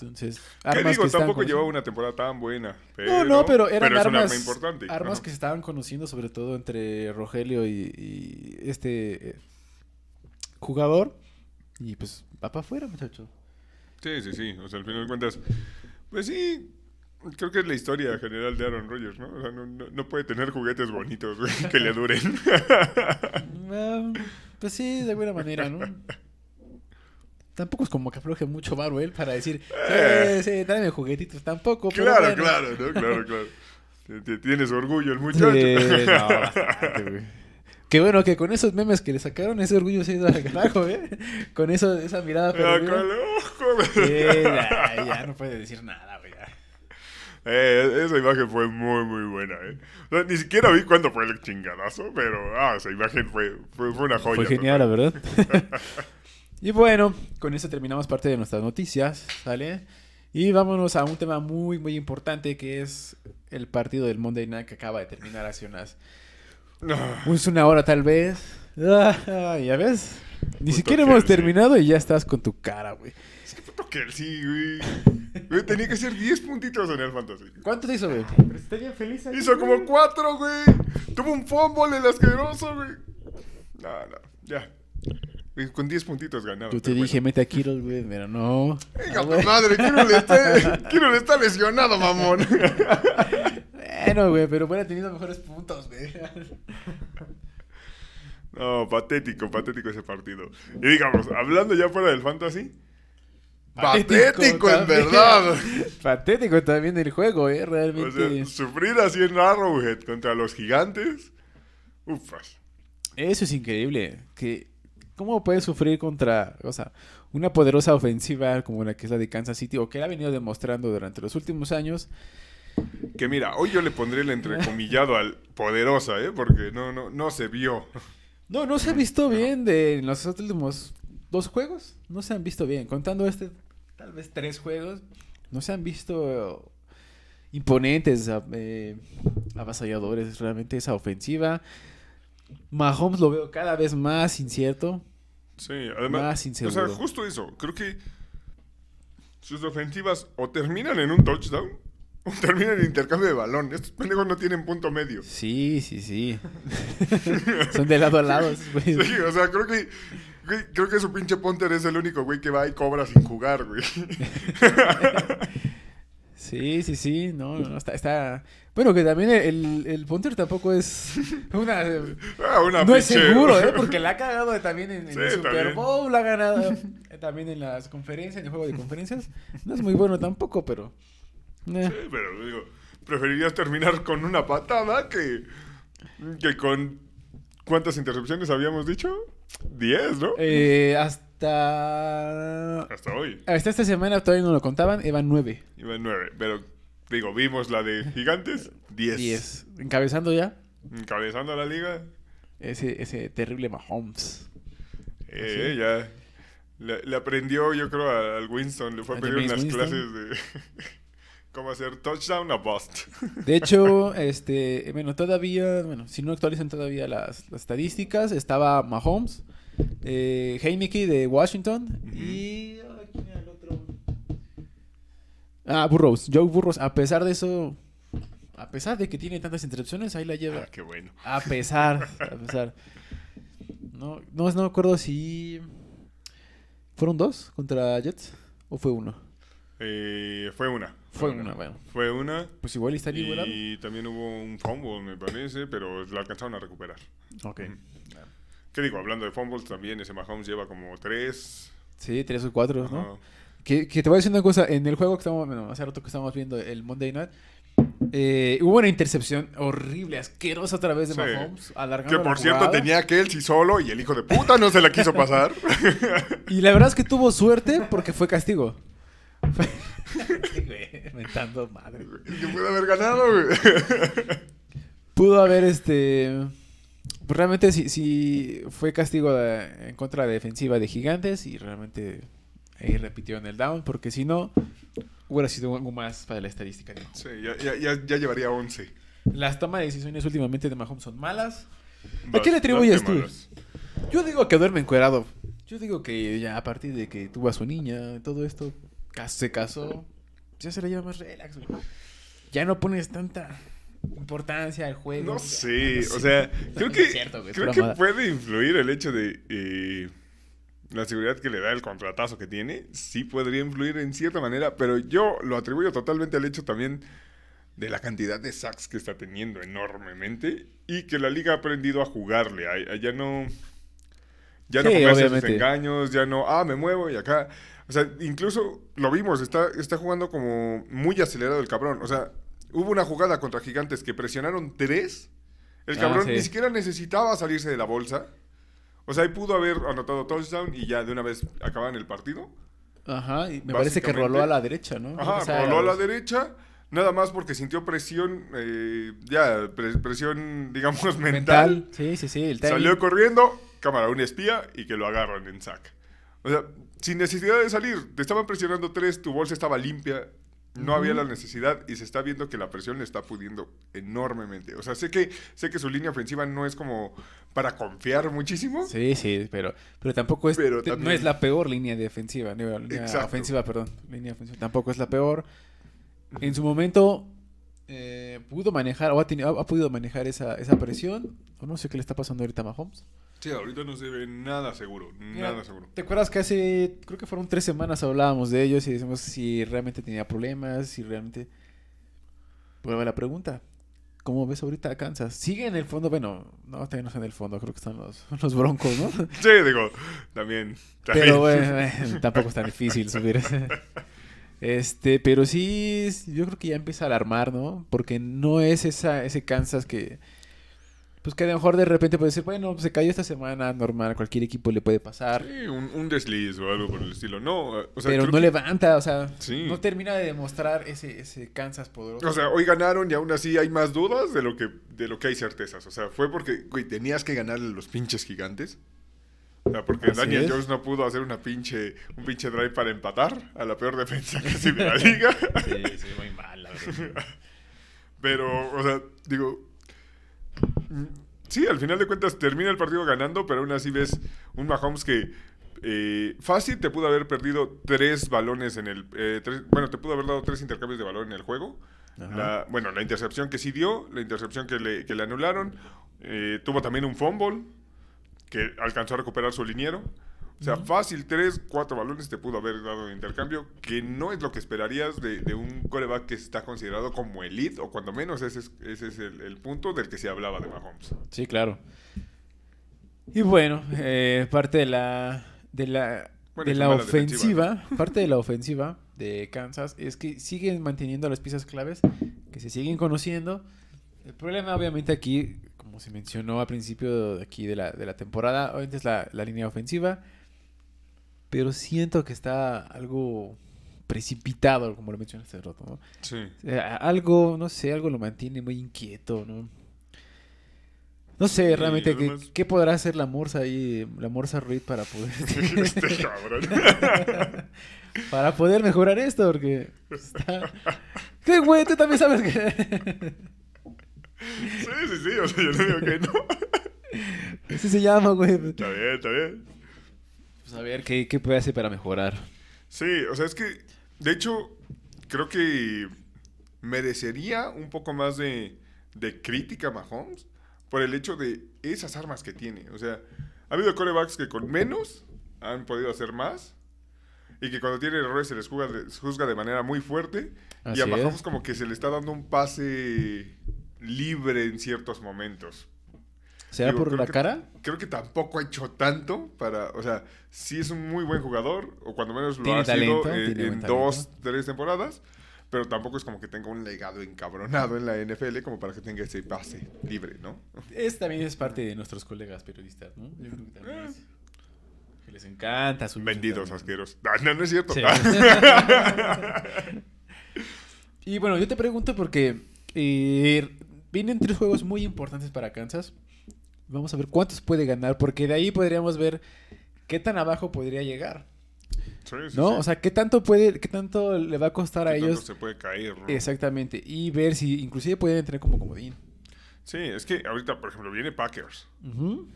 Entonces, ¿Qué armas digo? que Tampoco llevaba una temporada tan buena. Pero, No, no, pero eran armas, arma importante. armas Ajá. que se estaban conociendo sobre todo entre Rogelio y, y este eh, jugador. Y pues va para afuera, muchacho. Sí, sí, sí. O sea, al final de cuentas, pues sí, creo que es la historia general de Aaron Rodgers, ¿no? O sea, no, no- no puede tener juguetes bonitos güey, que le duren. Ah, pues sí, de alguna manera, ¿no? Tampoco es como que afloje mucho varo él para decir, Eh. sí, dame juguetitos. Tampoco, pero claro, bueno. claro, ¿no? Claro, claro. Tienes orgullo el muchacho. Sí, no, bastante, güey. Qué bueno que con esos memes que le sacaron, ese orgullo se ha ido al carajo, ¿eh? Con eso, esa mirada Ah, ojo. Sí, ya, ya no puede decir nada, güey. Eh, esa imagen fue muy, muy buena, ¿eh? O sea, ni siquiera vi cuándo fue el chingadazo, pero ah, esa imagen fue, fue, fue una joya. Fue genial, la verdad. y bueno, con eso terminamos parte de nuestras noticias, ¿sale? Y vámonos a un tema muy, muy importante que es el partido del Monday Night que acaba de terminar hace unas No. Es una hora tal vez. Ah, ya ves. Ni Puto siquiera hemos terminado y ya estás con tu cara, güey. Es que puto Kelsey, güey. Güey, tenía que ser 10 puntitos en el fantasy. ¿Cuánto te hizo, güey? Pero está bien feliz ahí, Hizo güey. como 4, güey. Tuvo un fumble el asqueroso, güey. No, no, ya. Con 10 puntitos ganaba. Yo te dije, mete a Kittle, güey, pero no. bueno. Hija Ah, tu madre, Kiro está, está lesionado, mamón. Bueno, güey, pero hubiera tenido mejores puntos, güey. No, patético, patético ese partido. Y digamos, hablando ya fuera del fantasy. Patético, en también. verdad. Patético también el juego, eh, O realmente. sea, sufrir así en Arrowhead contra los gigantes. Ufas. Eso es increíble. Que, ¿Cómo puedes sufrir contra, o sea, una poderosa ofensiva como la que es la de Kansas City o que la ha venido demostrando durante los últimos años? Que mira, hoy yo le pondré el entrecomillado al poderosa, ¿eh? Porque no, no, no se vio. No, no se ha visto bien de en los últimos dos juegos. No se han visto bien. Contando este, tal vez tres juegos, no se han visto imponentes, eh, avasalladores realmente esa ofensiva. Mahomes lo veo cada vez más incierto. Sí, además. Más o sea, justo eso. Creo que sus ofensivas o terminan en un touchdown o terminan en intercambio de balón. Estos pendejos no tienen punto medio. Sí, sí, sí. Son de lado a lado. güeyes. Sí, o sea, creo que. güey, Creo que su pinche punter es el único güey que va y cobra sin jugar, güey. Sí, sí, sí. No, no, está, está... Bueno, que también el, el punter tampoco es una... Ah, una no es seguro, ¿eh? Porque la ha cagado también en, en Sí, el Super también. Bowl, la ha ganado eh, también en las conferencias, en el juego de conferencias. No es muy bueno tampoco, pero... eh. Sí, pero digo, preferirías terminar con una patada que, que con... ¿Cuántas intercepciones habíamos dicho? Diez, ¿no? Eh, hasta... Hasta hoy. Hasta esta semana todavía no lo contaban, iban nueve. Iba en nueve. Pero, digo, vimos la de Gigantes. Diez. Diez. Encabezando ya Encabezando la liga. ese, ese terrible Mahomes. Eh, ya. Le, le aprendió, yo creo, al Winston. Le fue a ¿Al de pedir unas Winston? clases de cómo hacer touchdown a bust. De hecho, este, bueno, todavía, bueno, si no actualizan todavía las, las estadísticas, estaba Mahomes, eh, Heineke de Washington y. Ah, Burrows, Joe Burrows. A pesar de eso, a pesar de que tiene tantas interrupciones, ahí la lleva. Ah, qué bueno. A pesar, a pesar. No, no, no me acuerdo si fueron dos contra Jets o fue uno. Eh, fue una. Fue una, bueno. Fue una. Pues igual estaría igualado. Y también hubo un fumble, me parece, pero lo alcanzaron a recuperar. Ok. ¿Qué digo? Hablando de fumbles, también ese Mahomes lleva como tres. Sí, tres o cuatro, ¿no? Que, que te voy a decir una cosa, en el juego que estamos, bueno, hace rato que estábamos viendo el Monday Night, eh, hubo una intercepción horrible, asquerosa otra vez de Sí. Mahomes, alargando Que la por cierto jugada. tenía a Kelsey solo y el hijo de puta no se la quiso pasar. Y la verdad es que tuvo suerte porque fue castigo. Mentando madre. que puede haber ganado, güey. Pudo haber este. Pues realmente sí, sí fue castigo de- en contra de defensiva de gigantes y realmente ahí repitió en el down porque si no hubiera sido algo más para la estadística. ¿no? Sí, ya, ya, ya, ya llevaría 11. Las tomas de decisiones últimamente de Mahomes son malas. ¿A qué le atribuyes tú? Yo digo que duerme encuerado. Yo digo que ya a partir de que tuvo a su niña, todo esto, se casó, ya se le lleva más relax. güey. Ya no pones tanta importancia al juego. No sé, no o sea, creo que, cierto, güey, creo que puede influir el hecho de eh, la seguridad que le da el contratazo que tiene. Sí podría influir en cierta manera, pero yo lo atribuyo totalmente al hecho también de la cantidad de sacks que está teniendo enormemente y que la liga ha aprendido a jugarle. Ya no... Ya no Sí, comerse obviamente. engaños, ya no, ah, me muevo y acá. O sea, incluso lo vimos, está, está jugando como muy acelerado el cabrón. O sea, hubo una jugada contra Gigantes que presionaron tres. El Ah, cabrón sí. ni siquiera necesitaba salirse de la bolsa. O sea, ahí pudo haber anotado touchdown y ya de una vez acababan el partido. Ajá, y me parece que roló a la derecha, ¿no? Ajá, O sea, roló a la derecha. Nada más porque sintió presión, eh, ya, pre- presión, digamos, mental. mental. Sí, sí, sí. El. Salió corriendo, cámara, un espía y que lo agarran en sack. O sea, sin necesidad de salir, te estaban presionando tres, tu bolsa estaba limpia, No había la necesidad y se está viendo que la presión le está pudiendo enormemente. O sea, sé que, sé que su línea ofensiva no es como para confiar muchísimo. Sí, sí, pero, pero tampoco es, Pero te- no también- es la peor línea defensiva, línea Exacto. ofensiva, perdón, línea ofensiva, tampoco es la peor. En su momento eh, pudo manejar, o ha, tenido- ha, ha podido manejar esa, esa presión, o no sé qué le está pasando ahorita a Mahomes. Sí, ahorita no se ve nada seguro. Mira, Nada seguro. ¿Te acuerdas que hace, creo que fueron tres semanas hablábamos de ellos y decimos si realmente tenía problemas, si realmente... Vuelve la pregunta. ¿Cómo ves ahorita a Kansas? ¿Sigue en el fondo? Bueno, no, todavía no está en el fondo, creo que están los, los broncos, ¿no? Sí, digo, también. también. Pero bueno, eh, tampoco es tan difícil subir. Este, pero sí, yo creo que ya empieza a alarmar, ¿no? Porque no es esa, ese Kansas que, pues que a lo mejor de repente puede decir, bueno, se cayó esta semana, normal, cualquier equipo le puede pasar. Sí, un, un desliz o algo por el estilo. No, o sea, pero no que- levanta, o sea, Sí. no termina de demostrar ese, ese Kansas poderoso. O sea, hoy ganaron y aún así hay más dudas de lo que, de lo que hay certezas. O sea, fue porque, güey, tenías que ganarle los pinches gigantes. O sea, porque Así Daniel es. Jones no pudo hacer una pinche, un pinche drive para empatar a la peor defensa casi de la liga. sí, sí, muy mal, la verdad. Pero, o sea, digo. Sí, al final de cuentas termina el partido ganando, pero aún así ves un Mahomes que eh, fácil te pudo haber perdido tres balones en el. eh, tres- bueno, te pudo haber dado tres intercambios de balón en el juego. La- bueno, la intercepción que sí dio, la intercepción que le, que le anularon. eh, tuvo también un fumble que alcanzó a recuperar su liniero. O sea, fácil, tres, cuatro balones te pudo haber dado de intercambio, que no es lo que esperarías de, de un coreback que está considerado como elite, o cuando menos ese es, ese es el, el punto del que se hablaba de Mahomes. Sí, claro. Y bueno, eh, parte de la de la Bueno, de la ofensiva, parte de la ofensiva de Kansas es que siguen manteniendo las piezas claves, que se siguen conociendo. El problema obviamente aquí, como se mencionó al principio de aquí de la, de la temporada, obviamente es la, la línea ofensiva, pero siento que está algo precipitado, como lo mencionaste hace rato, ¿no? Sí. Sea, algo, no sé, algo lo mantiene muy inquieto, ¿no? No sé realmente qué, además- qué podrá hacer la Morsa ahí, la Morsa Reed para poder este cabrón. para poder mejorar esto, porque está... ¿Qué güey? Tú también sabes que sí, sí, sí, o sea, yo no digo que no. así se llama, güey. Está bien, está bien. Pues a ver qué, qué puede hacer para mejorar. Sí, o sea, es que, de hecho, creo que merecería un poco más de, de crítica a Mahomes por el hecho de esas armas que tiene. O sea, ha habido corebacks que con menos han podido hacer más y que cuando tienen errores se les juzga de, juzga de manera muy fuerte y a Mahomes es. como que se le está dando un pase libre en ciertos momentos. ¿Será Digo, por la que- cara? Creo que tampoco ha hecho tanto para, o sea, sí es un muy buen jugador, o cuando menos lo ha talento, sido eh, en dos, tres temporadas, pero tampoco es como que tenga un legado encabronado en la NFL como para que tenga ese pase libre, ¿no? Es, también es parte de nuestros colegas periodistas, ¿no? Yo creo que también Eh. es- que les encanta su Vendidos asqueros. No, no, no es cierto. Sí. Y bueno, yo te pregunto porque eh, vienen tres juegos muy importantes para Kansas. Vamos a ver cuántos puede ganar, porque de ahí podríamos ver qué tan abajo podría llegar, Sí, sí, ¿no? sí. O sea, qué tanto puede, qué tanto le va a costar a ¿Qué tanto ellos se puede caer, ¿no? exactamente y ver si inclusive pueden tener como comodín. Sí, es que ahorita, por ejemplo, viene Packers. Ujú.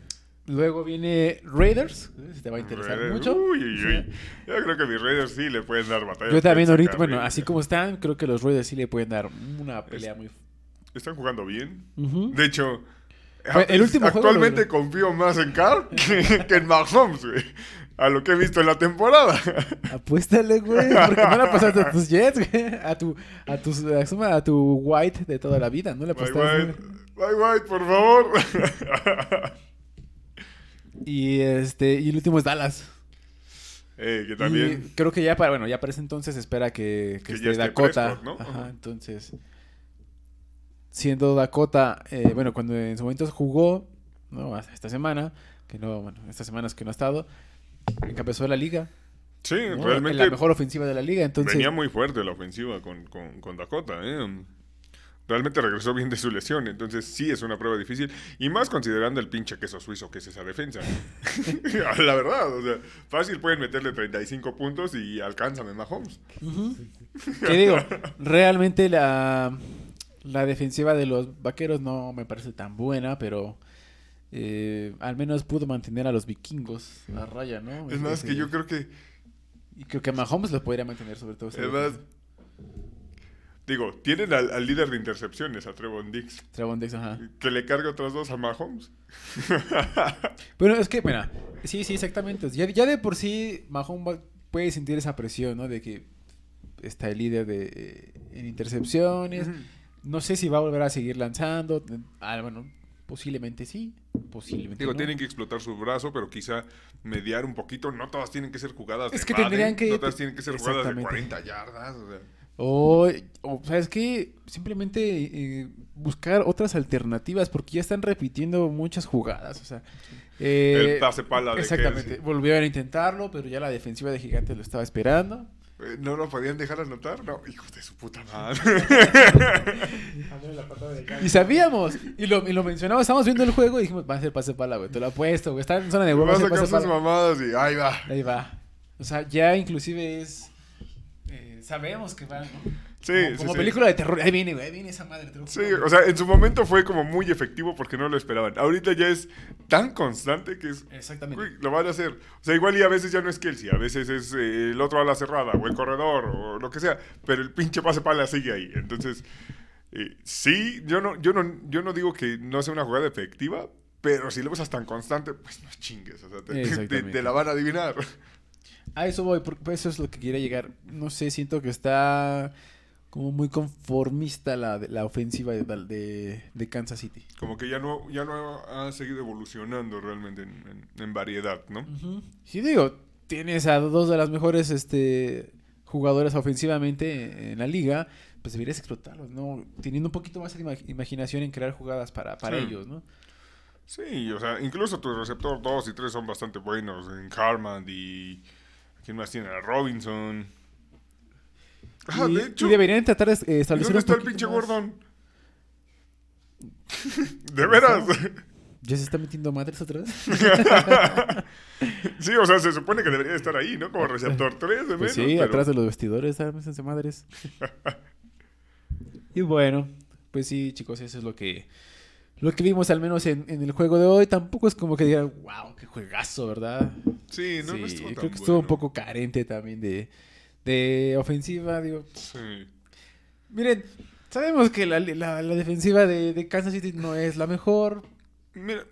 Luego viene Raiders, ¿eh? te va a interesar Raiders, mucho. Uy, uy, uy. Yo creo que mis Raiders sí le pueden dar batalla. Yo también ahorita, bueno, así como están, creo que los Raiders sí le pueden dar una pelea muy... Están jugando bien. Ujú. De hecho, el último actualmente confío más en Carr que, que en Mahomes, güey. A lo que he visto en la temporada. Apuéstale, güey, porque no le apostaste a tus Jets, güey, a tu, a tus, a su- a tu White de toda la vida, no le Bye, apostaste. White. Bye, White, por favor. Y este, y el último es Dallas. Eh, que Y también. creo que ya para, bueno, ya para ese entonces espera que, que Que esté Dakota. Prescott, ¿no? Ajá, Ajá. entonces. Siendo Dakota, eh, bueno, cuando en su momento jugó, no, esta semana, que no, bueno, estas semanas que no ha estado, encabezó la liga. Sí, ¿no? realmente La mejor ofensiva de la liga, entonces. venía muy fuerte la ofensiva con, con, con Dakota. ¿eh? Realmente regresó bien de su lesión, entonces sí es una prueba difícil. Y más considerando el pinche queso suizo que es esa defensa. la verdad, o sea, fácil pueden meterle 35 puntos y alcánzame Mahomes. Ujú. Que digo, realmente la, la defensiva de los vaqueros no me parece tan buena, pero eh, al menos pudo mantener a los vikingos a raya, ¿no? Es más, que yo creo que. Y creo que Mahomes los podría mantener, sobre todo. Es más. Digo, tienen al, al líder de intercepciones, a Trevon Dix. Trevon Dix, ajá. Que le cargue otras dos a Mahomes. Bueno, es que, mira, sí, sí, exactamente. Ya, ya de por sí, Mahomes puede sentir esa presión, ¿no? De que está el líder de, eh, en intercepciones. No sé si va a volver a seguir lanzando. Ah, bueno, posiblemente sí, posiblemente Digo, no. tienen que explotar su brazo, pero quizá mediar un poquito. No todas tienen que ser jugadas Es de que Madden, tendrían que- No todas tienen que ser jugadas de Exactamente. 40 yardas. O sea. O, o, ¿sabes qué? Simplemente eh, buscar otras alternativas porque ya están repitiendo muchas jugadas. O sea, eh, El pase pala de Exactamente. Kelsey. Volvieron a intentarlo, pero ya la defensiva de Gigantes lo estaba esperando. ¿No lo podían dejar anotar? No, hijos de su puta madre. Y sabíamos, y lo, y lo mencionaba, estábamos viendo el juego y dijimos, va a ser pase pala, güey. Te lo apuesto, güey. Está en zona de huevo, va a sacar sus mamadas y ahí va. Ahí va. O sea, ya inclusive es... eh, sabemos que va, ¿no? Sí, como sí, como sí. película de terror. Ahí viene, güey. Ahí viene esa madre. Sí, o sea, en su momento fue como muy efectivo porque no lo esperaban. Ahorita ya es tan constante que es. Exactamente. Lo van a hacer. O sea, igual y a veces ya no es Kelsey, a veces es eh, el otro a la cerrada o el corredor o lo que sea, pero el pinche pase pala sigue ahí. Entonces, eh, sí, yo no, yo, no, yo no digo que no sea una jugada efectiva, pero si lo usas tan constante, pues no chingues. O sea, te, te- Exactamente. te la van a adivinar. A eso voy, porque pues, eso es lo que quería llegar. No sé, siento que está como muy conformista la, la ofensiva de, de, de Kansas City. Como que ya no, ya no ha seguido evolucionando realmente en, en- en variedad, ¿no? Sí, digo, tienes a dos de las mejores este, jugadoras ofensivamente en la liga, pues deberías explotarlos, ¿no? Teniendo un poquito más de ima- imaginación en crear jugadas para, para Sí. ellos, ¿no? Sí, o sea, incluso tu receptor 2 y 3 son bastante buenos. En Harman y. ¿Quién más tiene? A Robinson. Ah, y, de hecho. y deberían tratar de eh, ¿y establecer ¿Dónde está el pinche más- Gordon? ¿De veras? ¿Ya se está metiendo madres vez? sí, o sea, se supone que debería estar ahí, ¿no? Como receptor 3 de menos. Pues sí, pero- atrás de los vestidores, ármense madres. y bueno, pues sí, chicos, eso es lo que lo que vimos al menos en, en el juego de hoy. Tampoco es como que digan, wow, qué juegazo, ¿verdad? Sí, no, no Sí, estuvo tan creo que estuvo un poco carente también de, de ofensiva, digo. Sí. Miren, sabemos que la, la- la defensiva de, de Kansas City no es la mejor. Mira,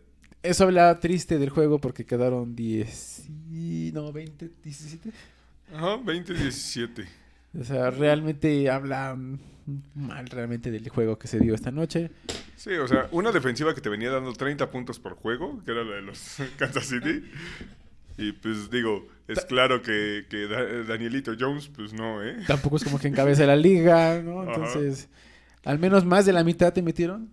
Eso habla triste del juego porque quedaron 10, y- no, 20, 17. ajá, 20-17. O sea, realmente habla mal realmente del juego que se dio esta noche. Sí, o sea, una defensiva que te venía dando 30 puntos por juego, que era la de los Kansas City. Y pues digo, es claro que, que Da- Danielito Jones, pues no, ¿eh? Tampoco es como que encabeza la liga, ¿no? Ajá. Entonces, al menos más de la mitad te metieron.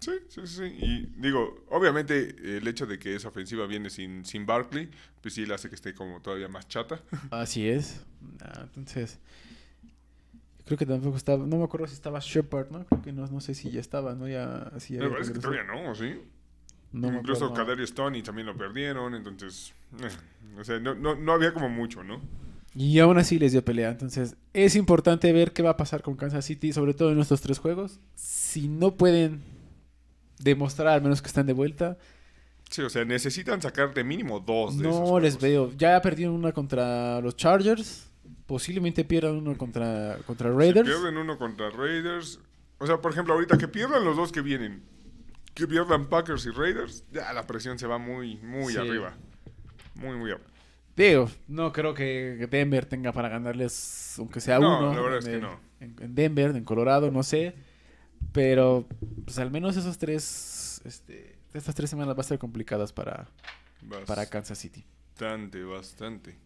Sí, sí, sí. Y digo, obviamente el hecho de que esa ofensiva viene sin, sin Barkley, pues sí le hace que esté como todavía más chata. Así es. Ah, entonces, creo que tampoco estaba, no me acuerdo si estaba Shepard, ¿no? Creo que no, no sé si ya estaba, ¿no? Ya, si ya Me parece que todavía no, ¿sí? No Incluso acuerdo. Kadarius Stoney también lo perdieron, entonces... eh, o sea, no, no, no había como mucho, ¿no? Y aún así les dio pelea. Entonces, es importante ver qué va a pasar con Kansas City, sobre todo en estos tres juegos. Si no pueden demostrar al menos que están de vuelta, Sí, o sea, necesitan sacar de mínimo dos de esos no les veo. Ya perdieron una contra los Chargers. Posiblemente pierdan uno contra, contra Raiders. Si pierden uno contra Raiders. O sea, por ejemplo, ahorita que pierdan los dos que vienen, que pierdan Packers y Raiders, ya la presión se va muy, muy Sí. arriba. Muy, muy arriba. Digo, no creo que Denver tenga para ganarles, aunque sea No, uno. la verdad es en que no. En, en Denver, en Colorado, no sé. Pero, pues al menos esos tres, este, estas tres semanas va a ser complicadas para, para Kansas City. Bastante, bastante.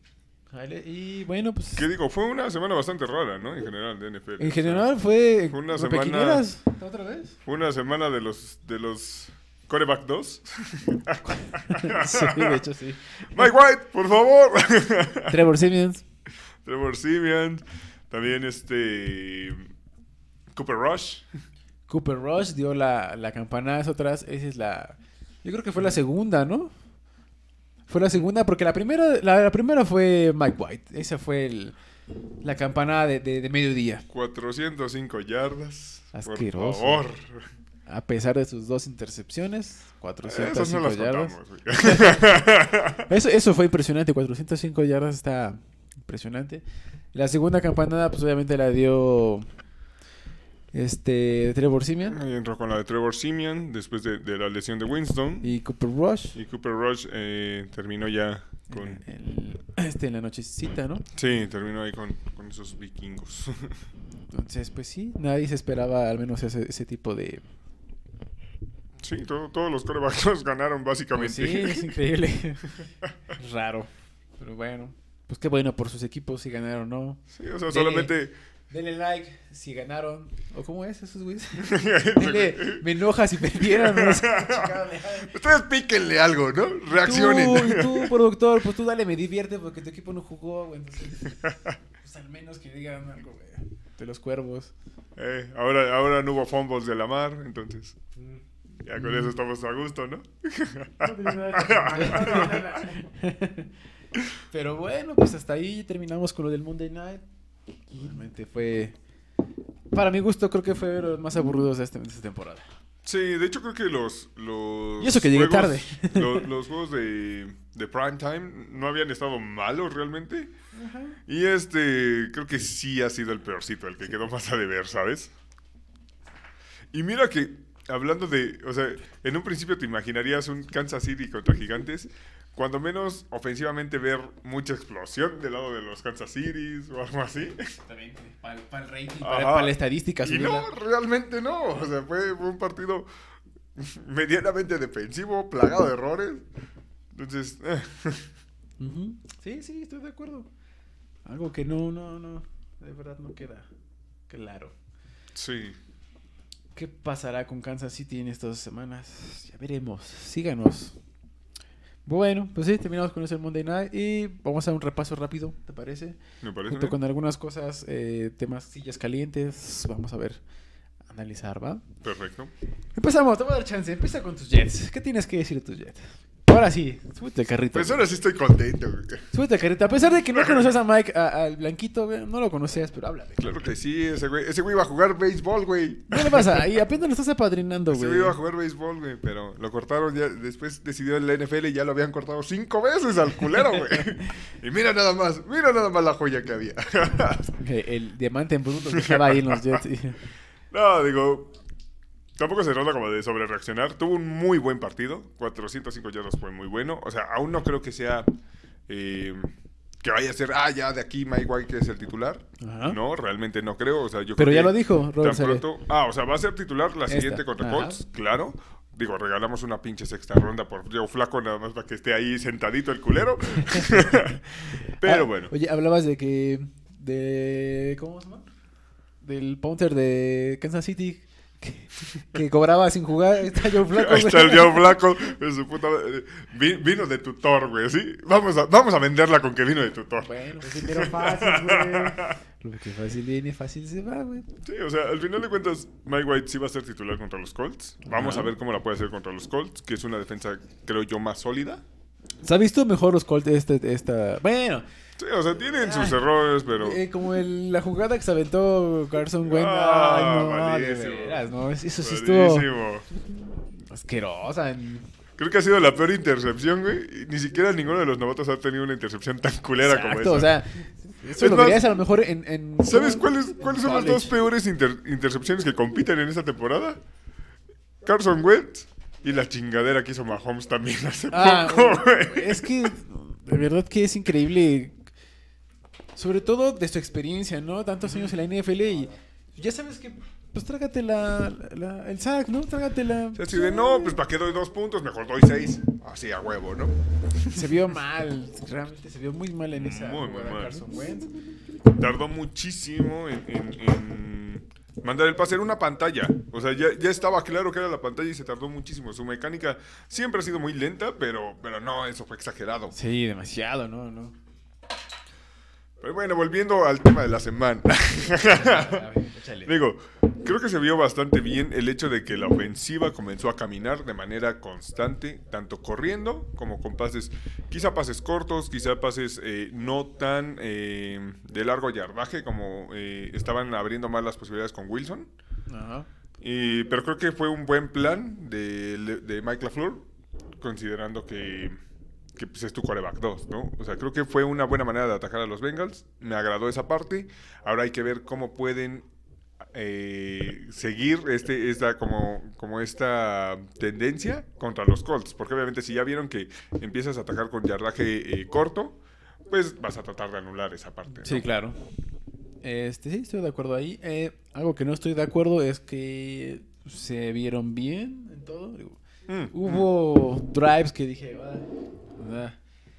Y bueno, pues ¿Qué digo? Fue una semana bastante rara, ¿no? En general, de NFL. en sea, general fue fue una repequineras, ¿Otra vez? Fue una semana de los, de los coreback 2. sí, de hecho sí. Mike White, por favor. Trevor Simeons. Trevor Simeon. También este... Cooper Rush. Cooper Rush dio la, la campanazo atrás. Esa es la. Yo creo que fue la segunda, ¿no? Fue la segunda porque la primera, la, la primera fue Mike White. Ese fue el, la campanada de, de, de mediodía. 405 yardas. Asqueroso. Por favor. A pesar de sus dos intercepciones, Esas 405 no las yardas. contamos. Eso, eso fue impresionante, 405 yardas está impresionante. La segunda campanada, pues obviamente la dio este Trevor Simeon Ahí entró con la de Trevor Simeon después de, de la lesión de Winston. y Cooper Rush. Y Cooper Rush eh, terminó ya con... El- este, en la nochecita, ¿no? Sí, terminó ahí con, con esos vikingos. Entonces, pues sí, nadie se esperaba al menos ese, ese tipo de... sí, todo- todos los corebacks ganaron Pues básicamente. sí, es increíble. Raro. Pero bueno, pues qué bueno por sus equipos si ganaron o no. Sí, o sea, solamente... Denle like si ganaron. ¿O cómo es esos güeyes? Denle, me enoja si perdieron. No. Ustedes píquenle algo, ¿no? Reaccionen. Tú, y tú, productor, pues tú dale, me divierte porque tu equipo no jugó, güey. Entonces, pues al menos que digan algo, güey. De los cuervos. Eh, ahora, ahora no hubo fumbles de la mar, entonces ya con Mm. eso estamos a gusto, ¿no? Pero bueno, pues hasta ahí terminamos con lo del Monday Night. Realmente fue. Para mi gusto, creo que fue de los más aburridos de, este- de esta temporada. Sí, de hecho creo que los... los Y eso que llegué juegos- tarde. lo- Los, juegos de, de prime time no habían estado malos realmente. Y este, creo que sí ha sido el peorcito, el que quedó más a deber, ¿sabes? Y mira que, hablando de, o sea, en un principio te imaginarías un Kansas City contra Gigantes, cuando menos ofensivamente ver mucha explosión del lado de los Kansas City o algo así. También, para, el rating, para, la estadística. Y no, realmente no. O sea, fue, fue un partido medianamente defensivo, plagado de errores. Entonces, eh. Sí, sí, estoy de acuerdo. Algo que no, no, no, de verdad no queda claro. sí. ¿Qué pasará con Kansas City en estas semanas? Ya veremos. Síganos. Bueno, pues sí, terminamos con ese Monday Night y vamos a un repaso rápido, ¿te parece? Me parece. Junto bien. con algunas cosas, eh, temas sillas calientes, vamos a ver, analizar, ¿va? Perfecto. Empezamos, te voy a dar chance, empieza con tus Jets. ¿Qué tienes que decir de tus Jets? Ahora sí, súbete al carrito. Pues güey. ahora sí estoy contento. güey. Súbete al carrito. A pesar de que no conocías a Mike, a- al blanquito, güey, no lo conocías, pero háblale. Claro que sí, ese güey, ese güey iba a jugar béisbol, güey. ¿Qué le pasa? Y apenas lo estás apadrinando, Ese güey. güey iba a jugar béisbol, güey, pero lo cortaron ya, después decidió en la NFL y ya lo habían cortado cinco veces al culero, güey. y mira nada más, mira nada más la joya que había. El diamante en bruto que estaba ahí en los Jets. no, digo, tampoco se nota como de sobre reaccionar. Tuvo un muy buen partido, 405 yardas fue muy bueno. O sea, aún no creo que sea... eh, que vaya a ser, ah, ya de aquí Mike White que es el titular. Ajá. No, realmente no creo. O sea, yo Pero creo ya que lo dijo Robert Tan pronto. Ah, o sea, va a ser titular la Esta. siguiente contra Ajá. Colts, claro. Digo, regalamos una pinche sexta ronda por Joe Flaco nada más para que esté ahí sentadito el culero. Pero Ah, bueno. Oye, hablabas de que. de. ¿Cómo se llama? Del punter de Kansas City. Que, que cobraba sin jugar. Está Joe Flaco. Ahí está el Joe Flaco. su puta vino de tutor, güey, ¿sí? Vamos a, vamos a venderla con que vino de tutor. Bueno, pues dinero fácil, güey. Lo que fácil viene, fácil se va, güey. Sí, o sea, al final de cuentas, Mike White sí va a ser titular contra los Colts. Vamos a ver cómo la puede hacer contra los Colts, que es una defensa, creo yo, más sólida. ¿Se ha visto mejor los Colts este, esta. Bueno, Sí, o sea, tienen sus errores, pero... eh, como el- la jugada que se aventó Carson Wentz. Ah, Ay, no, de malísimo. veras, no. Eso sí estuvo asquerosa. Creo que ha sido la peor intercepción, güey. Ni siquiera ninguno de los novatos ha tenido una intercepción tan culera como Exacto, esa. o sea, eso Es lo más, verías a lo mejor en. en ¿Sabes cuáles, cuáles son las college. dos peores inter- intercepciones que compiten en esta temporada? Carson Wentz y la chingadera que hizo Mahomes también hace Ah, poco, güey. es que de verdad que es increíble. Sobre todo de su experiencia, ¿no? Tantos años en la NFL y ya sabes que, pues trágate la, la- el sack, ¿no? Trágate la... O sea, así de, no, pues para qué doy dos puntos, mejor doy seis. Así a huevo, ¿no? Se vio mal, realmente se vio muy mal en esa Muy, muy mal. Carson Wentz. Tardó muchísimo en, en- en mandar el pase. Era una pantalla. O sea, ya, ya estaba claro que era la pantalla y se tardó muchísimo. Su mecánica siempre ha sido muy lenta, pero, pero no, eso fue exagerado. Sí, demasiado, ¿no? no. Pero bueno, volviendo al tema de la semana. Digo, Creo que se vio bastante bien el hecho de que la ofensiva comenzó a caminar de manera constante, tanto corriendo como con pases, quizá pases cortos, quizá pases eh, no tan eh, de largo yardaje como eh, estaban abriendo más las posibilidades con Wilson. Ajá. Y, pero creo que fue un buen plan de, de Mike LaFleur, considerando que, que pues, es tu coreback 2, ¿no? O sea, creo que fue una buena manera de atacar a los Bengals. Me agradó esa parte. Ahora hay que ver cómo pueden eh, seguir este, esta, como, como esta tendencia contra los Colts. Porque obviamente si ya vieron que empiezas a atacar con yardaje eh, corto, pues vas a tratar de anular esa parte. ¿no? Sí, claro. Este, sí, estoy de acuerdo ahí. Eh, algo que no estoy de acuerdo es que se vieron bien en todo. Mm, Hubo drives que dije, "Ah, ah".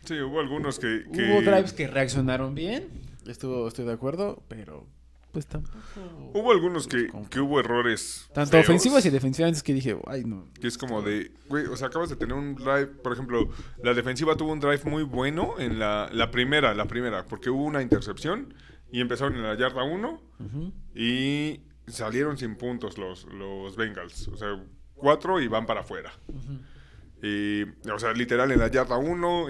Sí, hubo algunos que... que- hubo drives que reaccionaron bien. Estuvo, estoy de acuerdo, pero pues tampoco. Hubo algunos que, que hubo errores. Tanto feos. ofensivas y defensivas que dije, ay, no. Que es como de, güey, o sea, acabas de tener un drive, por ejemplo, la defensiva tuvo un drive muy bueno en la, la primera, la primera, porque hubo una intercepción y empezaron en la yarda 1 y salieron sin puntos los, los Bengals. O sea, cuatro y van para afuera. Y, o sea, literal en la yarda 1,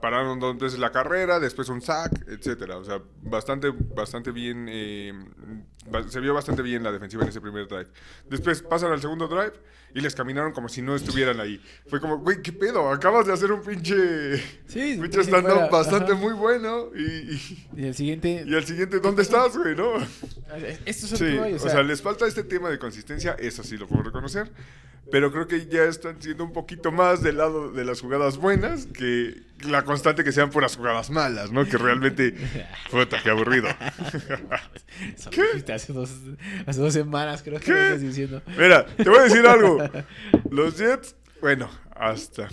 pararon veces la carrera, después un sack, etcétera. O sea, bastante, bastante bien, eh, se vio bastante bien la defensiva en ese primer drive. Después pasan al segundo drive y les caminaron como si no estuvieran ahí. Fue como, güey, ¿qué pedo? Acabas de hacer un pinche, Sí, pinche sí, stand-up bastante ajá. muy bueno. Y, y, Y el siguiente. y al siguiente, ¿dónde estás, güey? ¿No? Esto es el Sí, que voy, o sea, les falta este tema de consistencia, eso sí lo puedo reconocer. Pero creo que ya están siendo un poquito más del lado de las jugadas buenas que la constante que sean puras jugadas malas, ¿no? Que realmente, puta, qué aburrido. Dijiste Hace dos, hace dos semanas creo que ¿Qué? lo estás diciendo. Mira, te voy a decir algo. Los Jets, bueno, hasta,